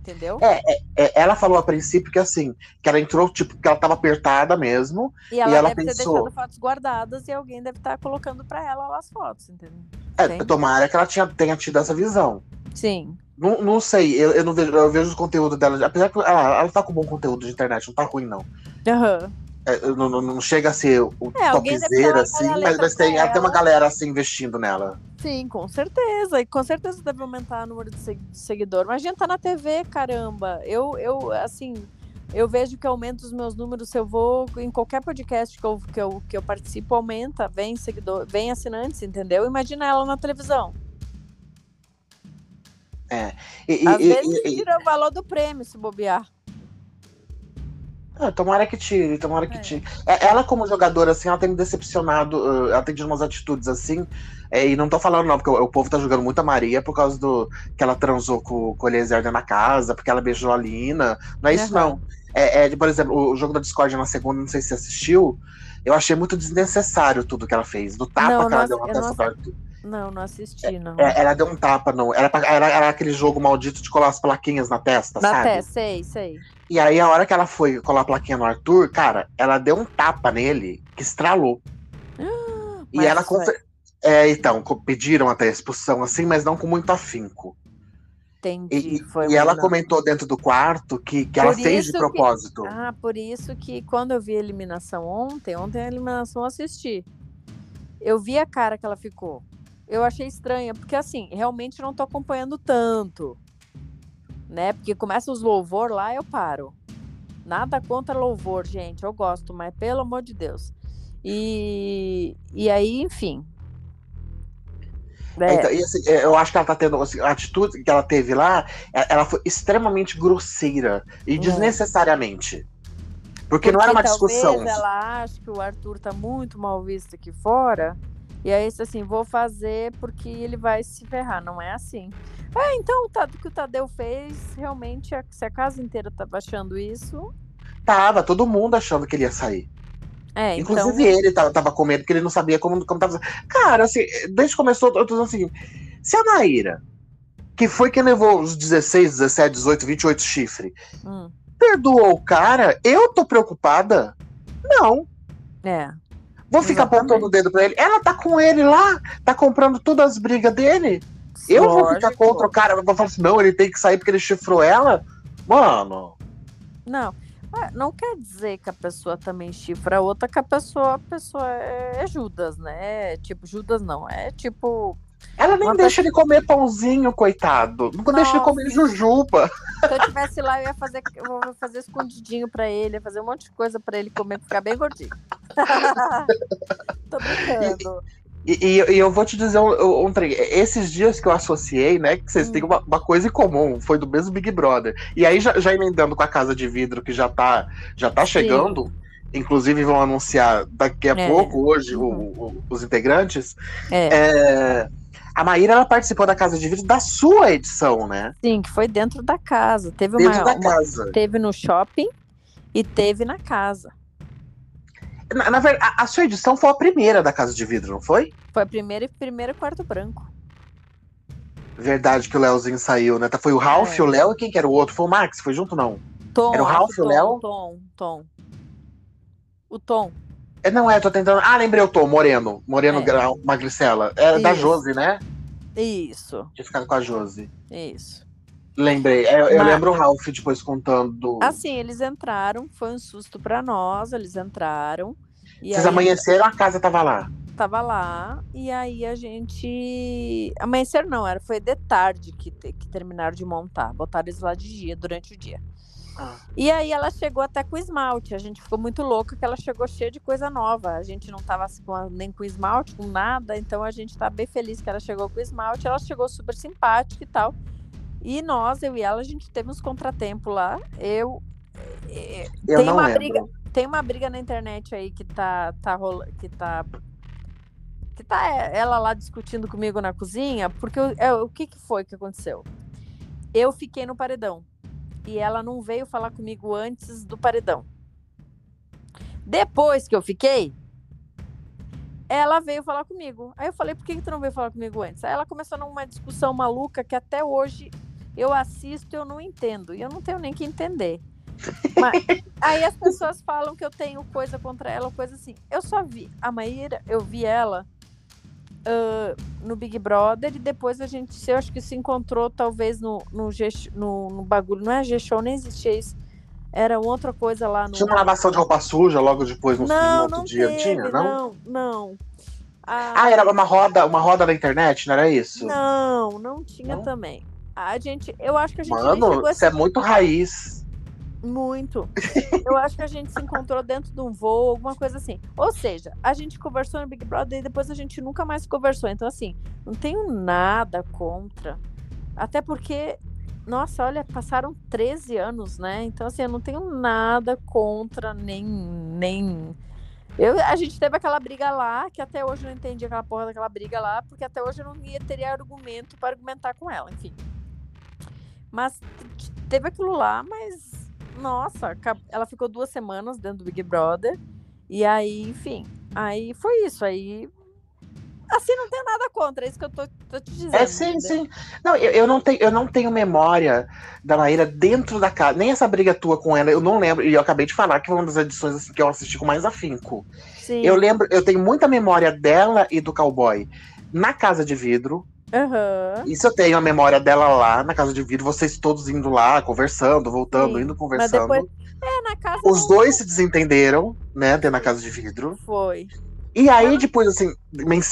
Entendeu? É, é, é, ela falou a princípio que assim, que ela entrou, tipo, que ela tava apertada mesmo. E ela, e ela deve pensou... ter deixado fotos guardadas e alguém deve estar tá colocando pra ela lá as fotos, entendeu? É, tomara que ela tinha, tenha tido essa visão. Sim. Não, não sei, eu, eu não vejo, eu vejo o conteúdo dela. Apesar que ela, ela tá com bom conteúdo de internet, não tá ruim, não. Uhum. É, não, não, chega a ser o é, topzera, assim, mas, mas tem até uma galera assim investindo nela. Sim, com certeza. E com certeza deve aumentar o número de seguidor. Mas a gente tá na TV, caramba. Eu, eu assim, eu vejo que aumenta os meus números se eu vou em qualquer podcast que eu, que eu, que eu participo, aumenta, vem seguidor, vem assinantes, entendeu? Imagina ela na televisão. É. E, Às e, vezes e, tira o valor do prêmio se bobear. Ah, tomara que tire, tomara que é. tire. É, ela, como jogadora, assim, ela tem me decepcionado, ela tem tido umas atitudes assim, é, e não tô falando não, porque o, o, povo tá jogando muito a Maria por causa do que ela transou com, com o Eliezer na casa, porque ela beijou a Lina. Não é isso, uhum. não. É, é, por exemplo, o jogo da Discord na segunda, não sei se você assistiu, eu achei muito desnecessário tudo que ela fez. Do tapa não, que ela deu na testa Arthur. Não, não assisti, não. É, ela deu um tapa, não. Era, era, era, aquele jogo maldito de colar as plaquinhas na testa, na sabe? Na testa, sei, sei. E aí, a hora que ela foi colar a plaquinha no Arthur, cara, ela deu um tapa nele que estralou. e ela. Foi... É, então, pediram até a expulsão assim, mas não com muito afinco. Entendi. E, e ela não. comentou dentro do quarto que, que ela fez de propósito. Que... Ah, por isso que quando eu vi a eliminação ontem, ontem a eliminação eu assisti. Eu vi a cara que ela ficou eu achei estranha, porque assim, realmente não tô acompanhando tanto, né? Porque começa os louvor lá, eu paro. Nada contra louvor, gente, eu gosto, mas pelo amor de Deus. E, e aí, enfim. É. Então, assim, é, eu acho que ela tá tendo assim, a atitude que ela teve lá, é, ela foi extremamente grosseira e hum. desnecessariamente. Porque, Porque não era uma discussão. Ela acha que o Arthur tá muito mal visto aqui fora e aí, assim, vou fazer porque ele vai se ferrar. Não é assim. É, então, o que o Tadeu fez, realmente, se a casa inteira tava achando isso. Tava, todo mundo achando que ele ia sair. É, Inclusive então... ele tava, tava com medo, porque ele não sabia como, como tava. Cara, assim, desde que começou, eu tô dizendo o seguinte: se a Naira, que foi quem levou os 16, 17, 18, 28 chifre, hum. perdoou o cara, eu tô preocupada? Não. É. Vou ficar apontando o dedo pra ele. Ela tá com ele lá, tá comprando todas as brigas dele. Eu Lógico. vou ficar contra o cara, vou falar assim, não, ele tem que sair porque ele chifrou ela. Mano. Não. Não quer dizer que a pessoa também chifra a outra, que a pessoa, a pessoa é, é Judas, né? Tipo, Judas não, é tipo ela nem Uma deixa ele comer pãozinho, coitado. Nunca deixa ele comer jujuba. Se eu tivesse lá, eu ia fazer, eu vou fazer escondidinho pra ele, ia fazer um monte de coisa pra ele comer, ficar bem gordinho. Tô brincando. E, e, e, eu vou te dizer um, um. Esses dias que eu associei, né? Que vocês hum. têm uma, uma, coisa em comum, foi do mesmo Big Brother. E aí, já, já emendando com a casa de vidro que já tá, já tá chegando. Inclusive vão anunciar daqui a é. pouco, hoje, uhum. o, o, os integrantes. É. é a Maíra ela participou da Casa de Vidro da sua edição, né? Sim, que foi dentro da casa. Teve dentro uma, da casa. Uma, teve no shopping e teve na casa. Na, na verdade, a, a, sua edição foi a primeira da Casa de Vidro, não foi? Foi a primeira e primeiro quarto branco. Verdade que o Léozinho saiu, né? Tá, foi o Ralph, é. o Léo e quem que era o outro? Foi o Max? Foi junto, não? Tom. Era o Ralph, o Léo? Tom, Tom. O Tom. É, não é, tô tentando. Ah, lembrei o Tom, Moreno. Moreno é. Magricela. É Isso. da Josi, né? Isso. Tinha ficado com a Josi. Isso. Lembrei. Eu, eu lembro o Ralph depois contando. Assim, eles entraram, foi um susto para nós, eles entraram. Vocês aí... amanheceram, a casa tava lá. Tava lá, e aí a gente. Amanhecer não, era, foi de tarde que, que terminaram de montar. Botaram eles lá de dia, durante o dia. Ah. E aí ela chegou até com esmalte. A gente ficou muito louca que ela chegou cheia de coisa nova. A gente não tava com, nem com esmalte, com nada. Então a gente tá bem feliz que ela chegou com esmalte. Ela chegou super simpática e tal. E nós, eu e ela, a gente teve uns contratempos lá. Eu. eh, Eu tem uma lembro. briga. Tem uma briga na internet aí que tá, tá rolando. Que tá. Que tá é, ela lá discutindo comigo na cozinha, porque eu- é, o que, que foi que aconteceu? Eu fiquei no paredão. E ela não veio falar comigo antes do paredão. Depois que eu fiquei, ela veio falar comigo. Aí eu falei, por que, que tu não veio falar comigo antes? Aí ela começou numa discussão maluca que até hoje eu assisto e eu não entendo. E eu não tenho nem que entender. Mas, aí as pessoas falam que eu tenho coisa contra ela, coisa assim. Eu só vi a Maíra, eu vi ela ah, no Big Brother e depois a gente, eu acho que se encontrou talvez no, no, G, no, no bagulho. Não é G-Show, nem existia isso. Era outra coisa lá no. Tinha uma lavação de roupa suja logo depois, no, no Não, outro não dia, teve, tinha, não? não, não. Ah, era uma roda, uma roda na internet, não era isso? Não, não tinha Não? também. A gente, eu acho que a gente Mano, isso é muito raiz. Muito. Eu acho que a gente se encontrou dentro de um voo, alguma coisa assim. Ou seja, a gente conversou no Big Brother e depois a gente nunca mais conversou. Então, assim, não tenho nada contra. Até porque, nossa, olha, passaram 13 anos, né? Então, assim, eu não tenho nada contra, nem. nem... Eu, a gente teve aquela briga lá, que até hoje eu não entendi aquela porra daquela briga lá, porque até hoje eu não ia teria argumento para argumentar com ela, enfim. Mas teve aquilo lá, mas nossa, ela ficou duas semanas dentro do Big Brother. E aí, enfim, aí foi isso. Aí. Assim, não tem nada contra, é isso que eu tô, tô te dizendo. É, sim, sim. Não, eu, eu não tenho, eu não tenho memória da Maíra dentro da casa. Nem essa briga tua com ela, eu não lembro. E eu acabei de falar que foi uma das edições assim, que eu assisti com mais afinco. Sim. Eu lembro, eu tenho muita memória dela e do cowboy na casa de vidro. Aham. Isso eu tenho a memória dela lá na casa de vidro, vocês todos indo lá, conversando, voltando, Sim, indo conversando. depois. É, na casa. Os não dois se desentenderam, né, dentro da casa de vidro. Foi. E aí, depois, assim,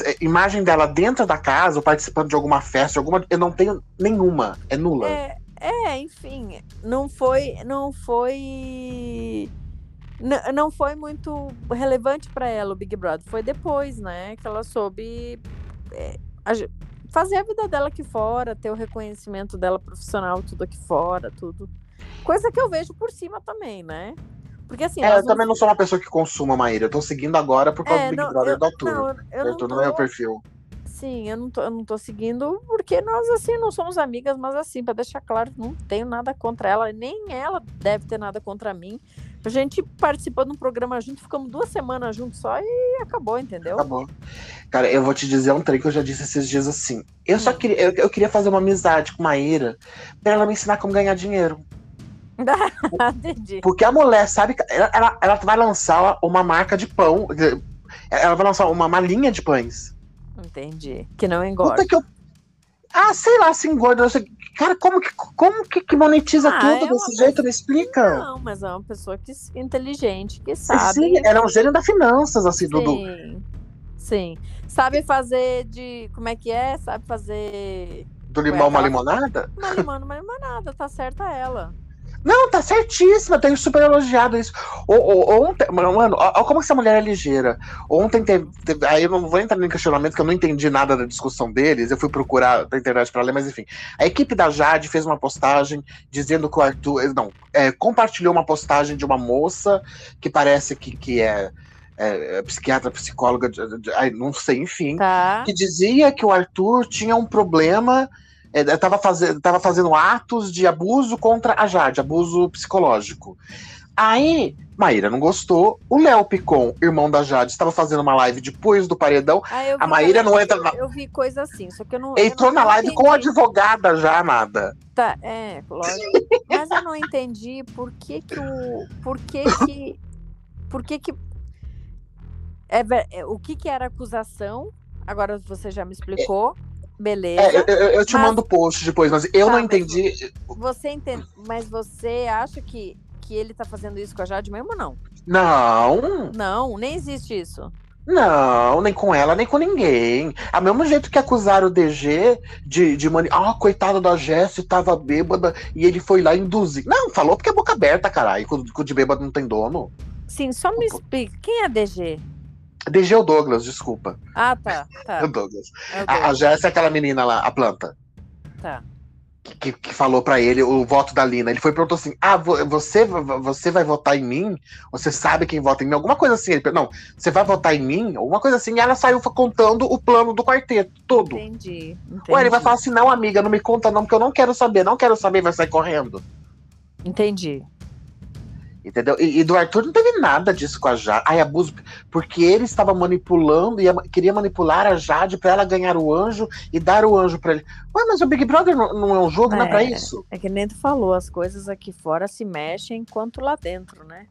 eh, imagem dela dentro da casa, ou participando de alguma festa, alguma. Eu não tenho nenhuma. É nula. É, é, enfim, não foi, não foi, não foi muito relevante para ela o Big Brother. Foi depois, né, que ela soube é, fazer a vida dela aqui fora, ter o reconhecimento dela profissional, tudo aqui fora, tudo. Coisa que eu vejo por cima também, né? Porque assim, É, eu também não sou uma pessoa que consuma Maíra. Eu tô seguindo agora por causa É, do Big não, Brother eu- do Arthur. não, eu- eu tô- meu perfil. Sim, eu não, tô, eu não tô seguindo porque nós, assim, não somos amigas, mas assim, pra deixar claro, não tenho nada contra ela, nem ela deve ter nada contra mim. A gente participou de um programa junto, ficamos duas semanas juntos só e acabou, entendeu? Acabou. Cara, eu vou te dizer um trem que eu já disse esses dias assim. Eu só queria, eu, eu queria fazer uma amizade com Maíra pra ela me ensinar como ganhar dinheiro. Entendi. Porque a mulher, sabe, ela, ela, ela vai lançar uma marca de pão. Ela vai lançar uma, uma linha de pães. Entendi. Que não engorda. Puta que eu. Ah, sei lá, se engorda. Cara, como que, como que, que monetiza Ah, tudo é desse uma jeito? Me explica. Não, mas é uma pessoa que, inteligente, que sabe. Sim, ela é um gênio da finanças, assim, do- Sim. Sim. Sabe fazer de. Como é que é? Sabe fazer do limão uma aquela- limonada. uma limão, uma limonada. Tá certa ela. Não, tá certíssima, eu tenho super elogiado isso. O- o- Ontem, mano, ó como essa mulher é ligeira. Ontem teve, teve- Aí eu não vou entrar em questionamento, que eu não entendi nada da discussão deles. Eu fui procurar na internet pra ler, mas enfim. A equipe da Jade fez uma postagem dizendo que o Arthur. eh, Não, é, compartilhou uma postagem de uma moça que parece que, que é, é, é psiquiatra, psicóloga, de- de- ai, não sei, enfim Tá? que dizia que o Arthur tinha um problema, estava fazendo, tava fazendo atos de abuso contra a Jade, abuso psicológico. Aí, Maíra não gostou. O Léo Picon, irmão da Jade, estava fazendo uma live depois do paredão. Ah, eu A Maíra não entra na- Eu vi coisa assim, só que eu não. eu Entrou não- na live com a entendi. advogada já, nada. Tá, é, lógico. Mas eu não entendi por que que o. Por que que. Por que que. É, é, o que que era acusação? Agora você já me explicou. Beleza. É, eu, eu- eu te Mas- mando o post depois, mas eu Tá, não entendi. Você entende. Mas você acha que, que ele tá fazendo isso com a Jade mesmo ou não? Não, Não, nem existe isso. não, nem com ela, nem com ninguém. A mesmo jeito que acusaram o DG de, de mani... Ah, coitado da Jessie, tava bêbada e ele foi lá induzir. Não, falou porque é boca aberta, caralho. Com de bêbado não tem dono. Sim, só me explica. Quem é DG? DG é o Douglas, desculpa. Ah, tá. É Tá. o Douglas. é o A, a Jessie é aquela menina lá, a planta. tá. Que, que, que falou para ele o voto da Lina. Ele foi e perguntou assim: Ah, você, você vai votar em mim? Você sabe quem vota em mim? Alguma coisa assim. Ele não, você vai votar em mim? Alguma coisa assim. E ela saiu contando o plano do quarteto todo. Entendi. entendi. Ou ele vai falar assim: Não, amiga, não me conta não, porque eu não quero saber, não quero saber, vai sair correndo. Entendi. Entendeu? E, e, do Arthur não teve nada disso com a Jade. Ai, abuso. Porque ele estava manipulando e queria manipular a Jade para ela ganhar o anjo e dar o anjo para ele. Ué, mas o Big Brother não, não é um jogo, é, não é pra isso? É que nem tu falou, as coisas aqui fora se mexem enquanto lá dentro, né?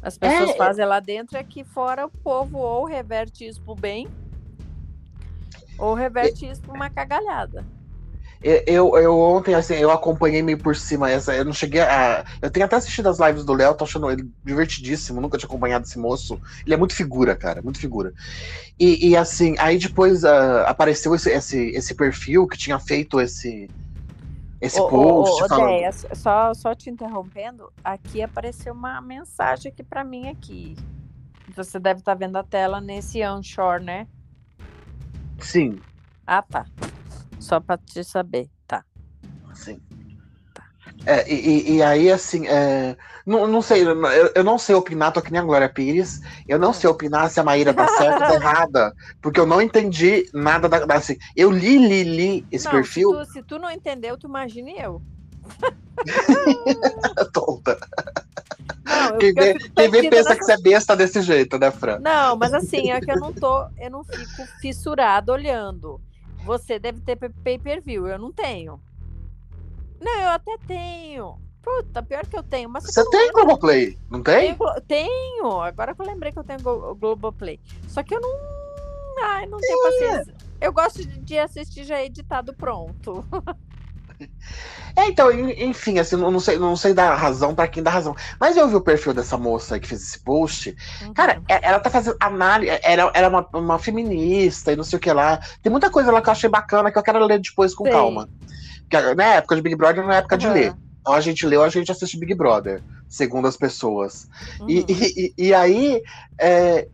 As pessoas é. fazem lá dentro e aqui fora o povo ou reverte isso pro bem ou reverte isso pra uma cagalhada. Eu, eu ontem, assim, eu acompanhei meio por cima essa. Eu não cheguei a. Eu tenho até assistido as lives do Léo, tô achando ele divertidíssimo, nunca tinha acompanhado esse moço. Ele é muito figura, cara, muito figura. E, e assim, aí depois uh, apareceu esse, esse, esse perfil que tinha feito esse. Esse ô, post. Ô, falando... Déia, só, só te interrompendo, aqui apareceu uma mensagem aqui para mim aqui. Você deve estar tá vendo a tela nesse onshore, né? Sim. Ah, tá. Só para te saber, tá. Sim. Tá. É, e, e, aí, assim, é, não, não sei, eu, eu, não sei opinar, tô que nem a Glória Pires, eu não sei opinar se a Maíra tá certa ou tá errada, porque eu não entendi nada da. Assim, eu li, li, li esse não, perfil. Se tu, se tu não entendeu, tu imagine eu. Tonta. Não, quem vê, quem vê pensa nessa... que você é besta desse jeito, né, Fran? Não, mas assim, é que eu não tô, eu não fico fissurado olhando. Você deve ter pay-per-view, eu não tenho. Não, eu até tenho. Puta, pior que eu tenho. Mas você tem Globoplay, não tem? Tenho, tenho, agora que eu lembrei que eu tenho Globoplay. Só que eu não. Ai, não tenho paciência. Eu gosto de assistir já editado pronto. É, então, enfim, assim, não sei, não sei dar razão para quem dá razão. Mas eu vi o perfil dessa moça que fez esse post. Uhum. Cara, é, ela tá fazendo análise. Era, era uma, uma, feminista e não sei o que lá. Tem muita coisa lá que eu achei bacana que eu quero ler depois com Sim. calma. Porque, na época de Big Brother, não é época uhum. de ler. Então a gente leu, a gente assiste Big Brother, segundo as pessoas. Uhum. E, e, e, aí, é, é,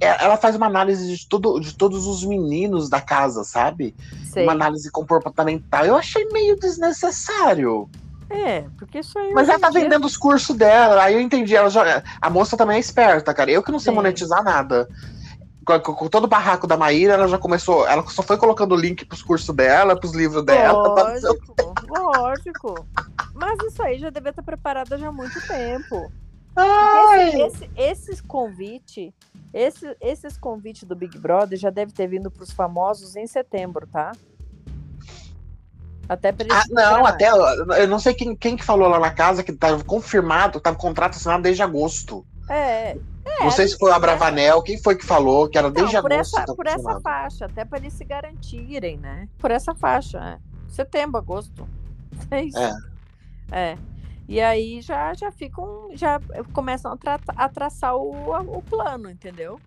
ela faz uma análise de, tudo, de todos os meninos da casa, sabe? Sei. Uma análise comportamental. Eu achei meio desnecessário. É, porque isso aí. Mas ela tá dia... vendendo os cursos dela, aí eu entendi. Ela já... A moça também é esperta, cara. Eu que não sei Sim. monetizar nada. Com, com, com, todo o barraco da Maíra, ela já começou. Ela só foi colocando o link pros cursos dela, pros livros dela. Lógico, lógico. Mas isso aí já devia estar preparada já há muito tempo. Esse, esse, esses convites esse, esses convites do Big Brother já deve ter vindo para os famosos em setembro, tá? Até para ah, não, até eu não sei quem, quem que falou lá na casa que estava confirmado, estava contrato assinado desde agosto. É. é não sei se foi a Bravanel, quem foi que falou que era desde não, por agosto. Essa, por essa faixa, até para eles se garantirem, né? Por essa faixa, é. setembro, agosto. É isso. É. é. E aí já, já ficam, já começam a, tra a traçar o, o plano, entendeu?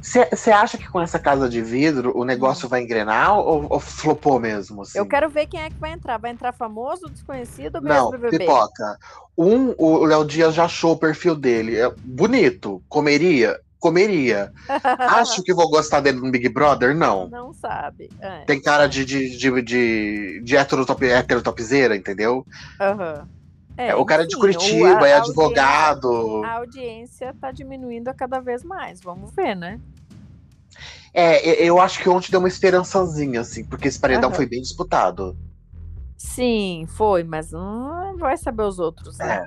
Você acha que com essa casa de vidro o negócio vai engrenar ou, ou flopou mesmo? Assim? Eu quero ver quem é que vai entrar. Vai entrar famoso, desconhecido ou Não, BBB? pipoca. Um, o Léo Dias já achou o perfil dele. É bonito, comeria comeria. Acho que vou gostar dele no Big Brother? Não. Não sabe. É. Tem cara de, de, de, de, de heterotop, heterotopzeira, entendeu? Uhum. É, o cara é de Curitiba, é advogado. A audiência tá diminuindo a cada vez mais. Vamos ver, né? É, eu acho que ontem deu uma esperançazinha, assim, porque esse paredão uhum. foi bem disputado. Sim, foi, mas não vai saber os outros, né?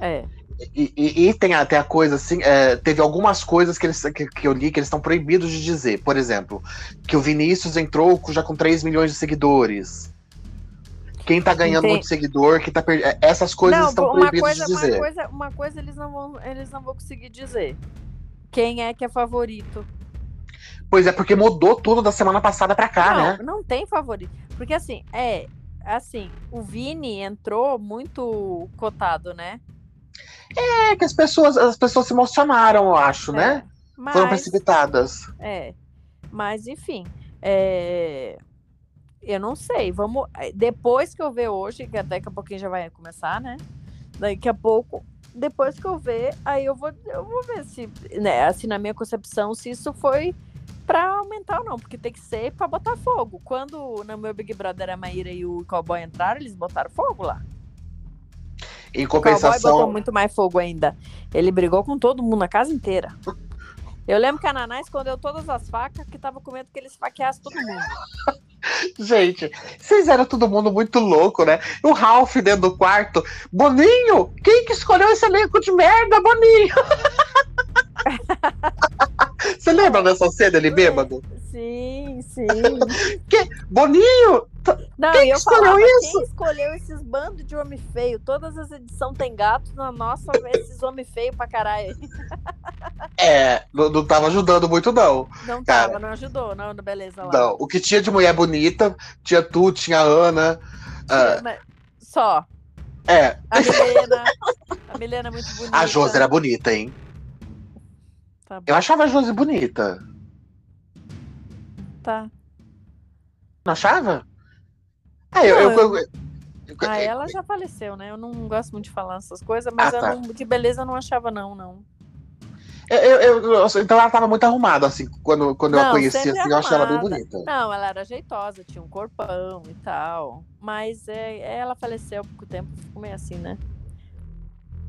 É. é. E, e, e, tem até a coisa assim, é, teve algumas coisas que, eles, que, que eu li que eles estão proibidos de dizer. Por exemplo, que o Vinícius entrou já com 3 milhões de seguidores. Quem tá ganhando Entendi. muito seguidor, quem tá perdendo. É, essas coisas não, estão proibidas coisa, de dizer. Uma coisa, uma coisa eles não, vão, eles não vão conseguir dizer. Quem é que é favorito? Pois é, porque mudou tudo da semana passada pra cá, não, né? Não tem favorito. Porque assim, é. Assim, o Vini entrou muito cotado, né? É, que as pessoas, as pessoas se emocionaram, eu acho, né? é, né? Mas, Foram precipitadas. É. Mas, enfim. É... Eu não sei. Vamos. Depois que eu ver hoje, que daqui a pouquinho já vai começar, né? Daqui a pouco. Depois que eu ver, aí eu vou, eu vou ver se, né, assim, na minha concepção, se isso foi pra aumentar ou não, porque tem que ser pra botar fogo. Quando no meu Big Brother a Maíra e o Cowboy entraram, eles botaram fogo lá. Em O compensação, botou muito mais fogo ainda. Ele brigou com todo mundo, a casa inteira. Eu lembro que a Naná escondeu todas as facas que tava com medo que eles esfaqueassem todo mundo. gente, vocês eram todo mundo muito louco, né? O Ralph dentro do quarto. Boninho, quem que escolheu esse elenco de merda, Boninho? Você lembra dessa cena ele bêbado? Sim, sim. Boninho, Não, Quem eu escolheu falava, isso? quem escolheu esses bandos de homem feio? Todas as edições tem gato, na nossa, esses homem feio pra caralho. é, não, não tava ajudando muito, não. Não Cara. tava, não ajudou, não, beleza lá. Não, o que tinha de mulher bonita, tinha tu, tinha a Ana. ah, Mas- Só. é, A Milena. a Milena é muito bonita. a Josi era bonita, hein? Tá, Eu achava a Josi bonita. tá. Não achava? É, eu, eu, Não, eu- eu- Ah, ela já faleceu, né? Eu não gosto muito de falar essas coisas, mas Ah, tá. não- de beleza eu não achava, não, não. então ela tava muito arrumada, assim, quando, quando eu a Não, conheci, assim, eu achei ela bem bonita. Não, ela era jeitosa, tinha um corpão e tal. Mas é, ela faleceu há pouco tempo, ficou meio assim, né?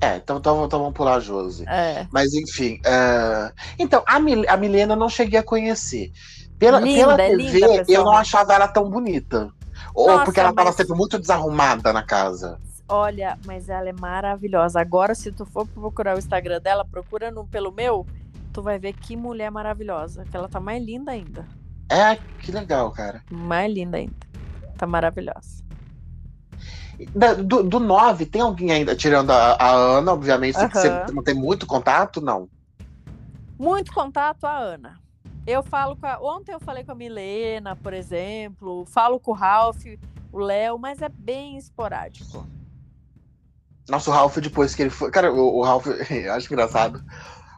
É, então, então, então vamos pular a Josi. É. Mas enfim. é, Então, a, Mil a Milena eu não cheguei a conhecer. Pela, Linda, pela TV, linda eu não achava ela tão bonita. Ou Nossa, porque ela tava mas- sempre muito desarrumada na casa. Olha, mas ela é maravilhosa. Agora, se tu for procurar o Instagram dela, procura no, pelo meu, tu vai ver que mulher maravilhosa. Que ela tá mais linda ainda. É, que legal, cara. Mais linda ainda. Tá maravilhosa. Da- Do, do 9, tem alguém ainda, tirando a, a Ana, obviamente, que você tem muito contato, não. Muito contato a Ana. Eu falo com a... Ontem eu falei com a Milena, por exemplo. Falo com o Ralph, o Léo, mas é bem esporádico. Nossa, o Ralph, depois que ele foi. Cara, o, o Ralph, eu acho engraçado.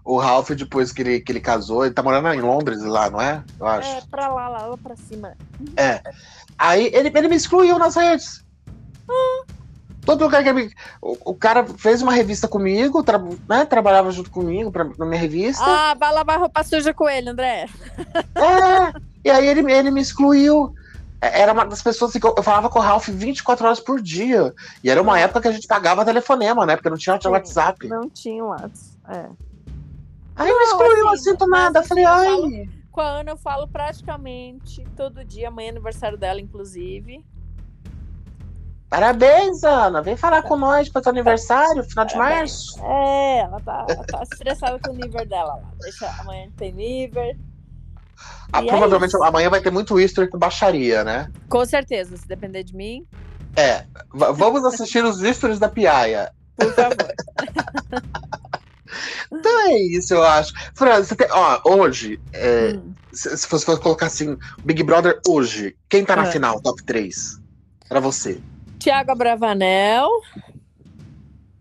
O Ralph, depois que ele, que ele casou, ele tá morando em Londres lá, não é? Eu acho. É, pra lá, lá, lá pra cima. Aí ele, ele me excluiu nas redes. Todo lugar que me... o, o cara fez uma revista comigo, tra- né, trabalhava junto comigo pra, na minha revista. Ah, vai lavar roupa suja com ele, André. É, e aí ele, ele me excluiu. É, Era uma das pessoas que eu, eu falava com o Ralph 24 horas por dia. E era uma época que a gente pagava telefonema, né? Porque não tinha Sim. WhatsApp. Não tinha WhatsApp. É. Aí me Não, excluiu, assim, assim, do mas nada. Eu assim, falei, ai. falo- Com a Ana eu falo praticamente todo dia. Amanhã é aniversário dela, inclusive. Parabéns, Ana. Vem falar com nós para teu aniversário, final de Parabéns. março. É, ela tá, ela tá estressada com o nível dela lá. Deixa, amanhã tem nível. Ah, é provavelmente isso. amanhã vai ter muito Easter com baixaria, né? Com certeza, se depender de mim, É. vamos assistir os Easters da Piaia. por favor. Então é isso, eu acho. Fran, você tem, ó, hoje, é, Hum. se, se você fosse colocar assim, Big Brother hoje, quem tá na É. final, top 3? Pra você. Tiago Abravanel,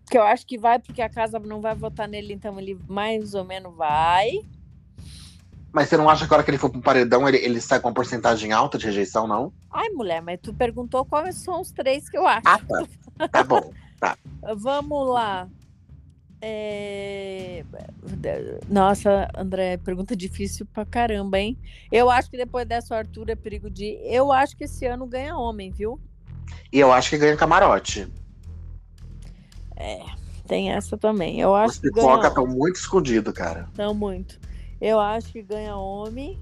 que eu acho que vai porque a casa não vai votar nele, então ele mais ou menos vai. Mas você não acha que a hora que ele for pro paredão, ele, ele sai com uma porcentagem alta de rejeição, não? Ai, mulher, mas tu perguntou quais são os três que eu acho. Ah, tá. Tá bom. Vamos lá. É, Nossa, André, pergunta difícil pra caramba, hein? Eu acho que depois dessa o Arthur é perigo de. Eu acho que esse ano ganha homem, viu? E eu acho que ganha camarote. Tem essa também. Eu Os acho que pipoca ganha. estão muito escondidos, cara. Não muito. Eu acho que ganha homem.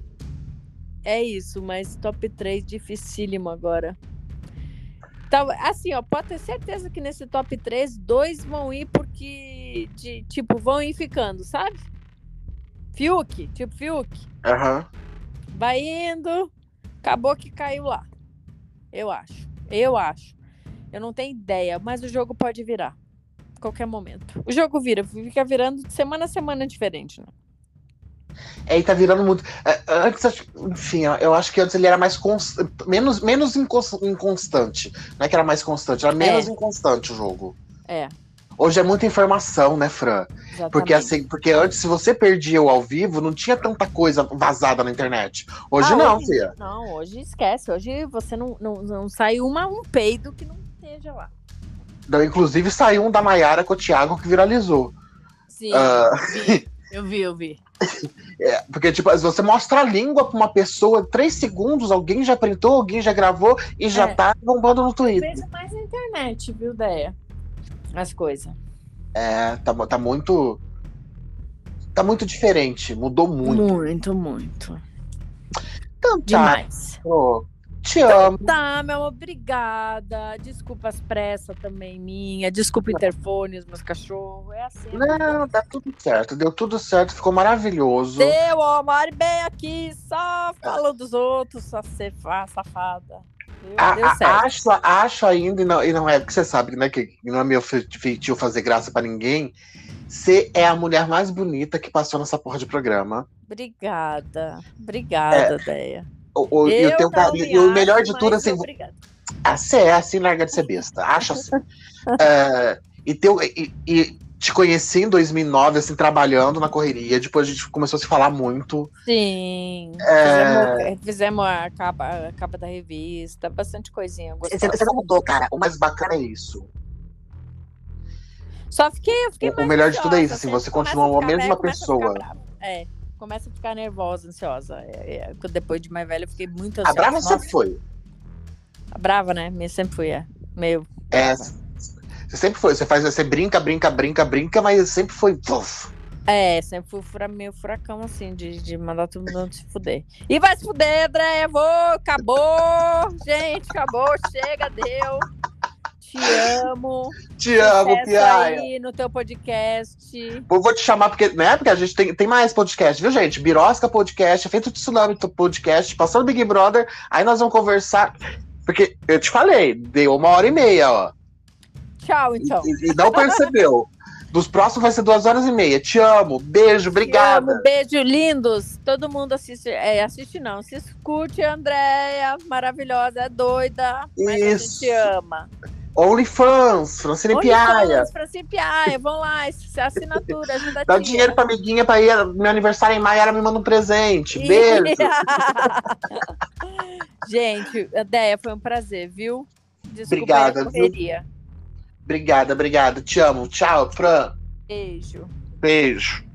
É isso, mas top 3 dificílimo agora. Então, assim, ó, pode ter certeza que nesse top 3, dois vão ir porque, de, tipo, vão ir ficando, sabe? Fiuk, tipo Fiuk. Aham. Vai indo, acabou que caiu lá. Eu acho. Eu acho. Eu não tenho ideia, mas o jogo pode virar. A qualquer momento. O jogo vira, fica virando de semana a semana diferente, né? É, e tá virando muito. é, antes, enfim, eu acho que antes ele era mais cons- menos, menos incons- inconstante. Não é que era mais constante, era menos inconstante o jogo. É, Hoje é muita informação, né, Fran? exatamente. Porque assim, porque antes, se você perdia o ao vivo, não tinha tanta coisa vazada na internet. Hoje Ah, não, hoje- filha. Não, hoje esquece. Hoje você não, não, não sai uma, um peido que não esteja lá. Não, inclusive saiu um da Maiara com o Thiago que viralizou. Sim. Vi. Eu vi, eu vi. É, porque, tipo, se você mostra a língua pra uma pessoa, três segundos, alguém já printou, alguém já gravou e já É. tá bombando no Eu Twitter. vejo mais na internet, viu, Deia? As coisas. É, tá, tá muito. Tá muito diferente, mudou muito. Muito, muito. Então, tá, Demais. pô, te amo. Tá, meu amor, obrigada. Desculpa as pressas também minha. Desculpa o interfone, os meus cachorros. É assim. Não, tá tudo certo, deu tudo certo, ficou maravilhoso. Deu, ó, Mari bem aqui, só falando dos outros, só ser fa- safada. A- acho, acho ainda, e não, e não é, porque você sabe, né, que não é meu fe- feitio fazer graça pra ninguém. Você é a mulher mais bonita que passou nessa porra de programa. Obrigada. Obrigada, Deia. O, o- e, o Eu teu, e o melhor de tudo, assim, Obrigada. ah, você é assim, larga de ser besta. Acho assim. É, e, teu, e, e te conheci em 2009, assim, trabalhando na correria. Depois a gente começou a se falar muito. Sim. É. Fizemos, fizemos a, capa, a capa da revista, bastante coisinha. Você, você não mudou, cara. O mais bacana é isso. Só fiquei, eu fiquei O- melhor de tudo é isso, assim, sempre você continua a mesma a ficar pessoa. brava. É, começa a ficar nervosa, ansiosa. É, é, depois de mais velha, eu fiquei muito A ansiosa. Brava Nossa, sempre foi. a brava, né? Me sempre fui, é. Meio. É, brava. Você sempre foi. Você faz, você brinca, brinca, brinca, brinca, mas sempre foi. Uf. É, sempre fui fura, meio furacão, assim, de, de mandar todo mundo se fuder. E vai se fuder, André! Vou, acabou! Gente, acabou, chega, deu. Te amo. Te amo, Piaia. aí no teu podcast. Eu vou te chamar porque, né? Porque a gente tem, tem mais podcast, viu, gente? Birosca Podcast, Feito Tsunami Podcast, passando Big Brother. Aí nós vamos conversar. Porque eu te falei, deu uma hora e meia, ó. Tchau, então. E, e não percebeu. Dos próximos vai ser duas horas e meia. Te amo. Beijo, obrigada. amo, beijo, lindos. Todo mundo assiste. É, assiste não. Se escute, Andréia. Maravilhosa, é doida. Mas Isso. a gente ama. OnlyFans, Francine Piaia. OnlyFans, Francine Piaia. Vão lá, é assinatura, ajuda Dá dinheiro pra amiguinha pra ir. Meu aniversário em maio, ela me manda um presente. Beijo. gente, Andréia, foi um prazer, viu? Desculpa Obrigada, a correria. Obrigada, obrigada. Te amo. Tchau, Fran. Beijo. Beijo.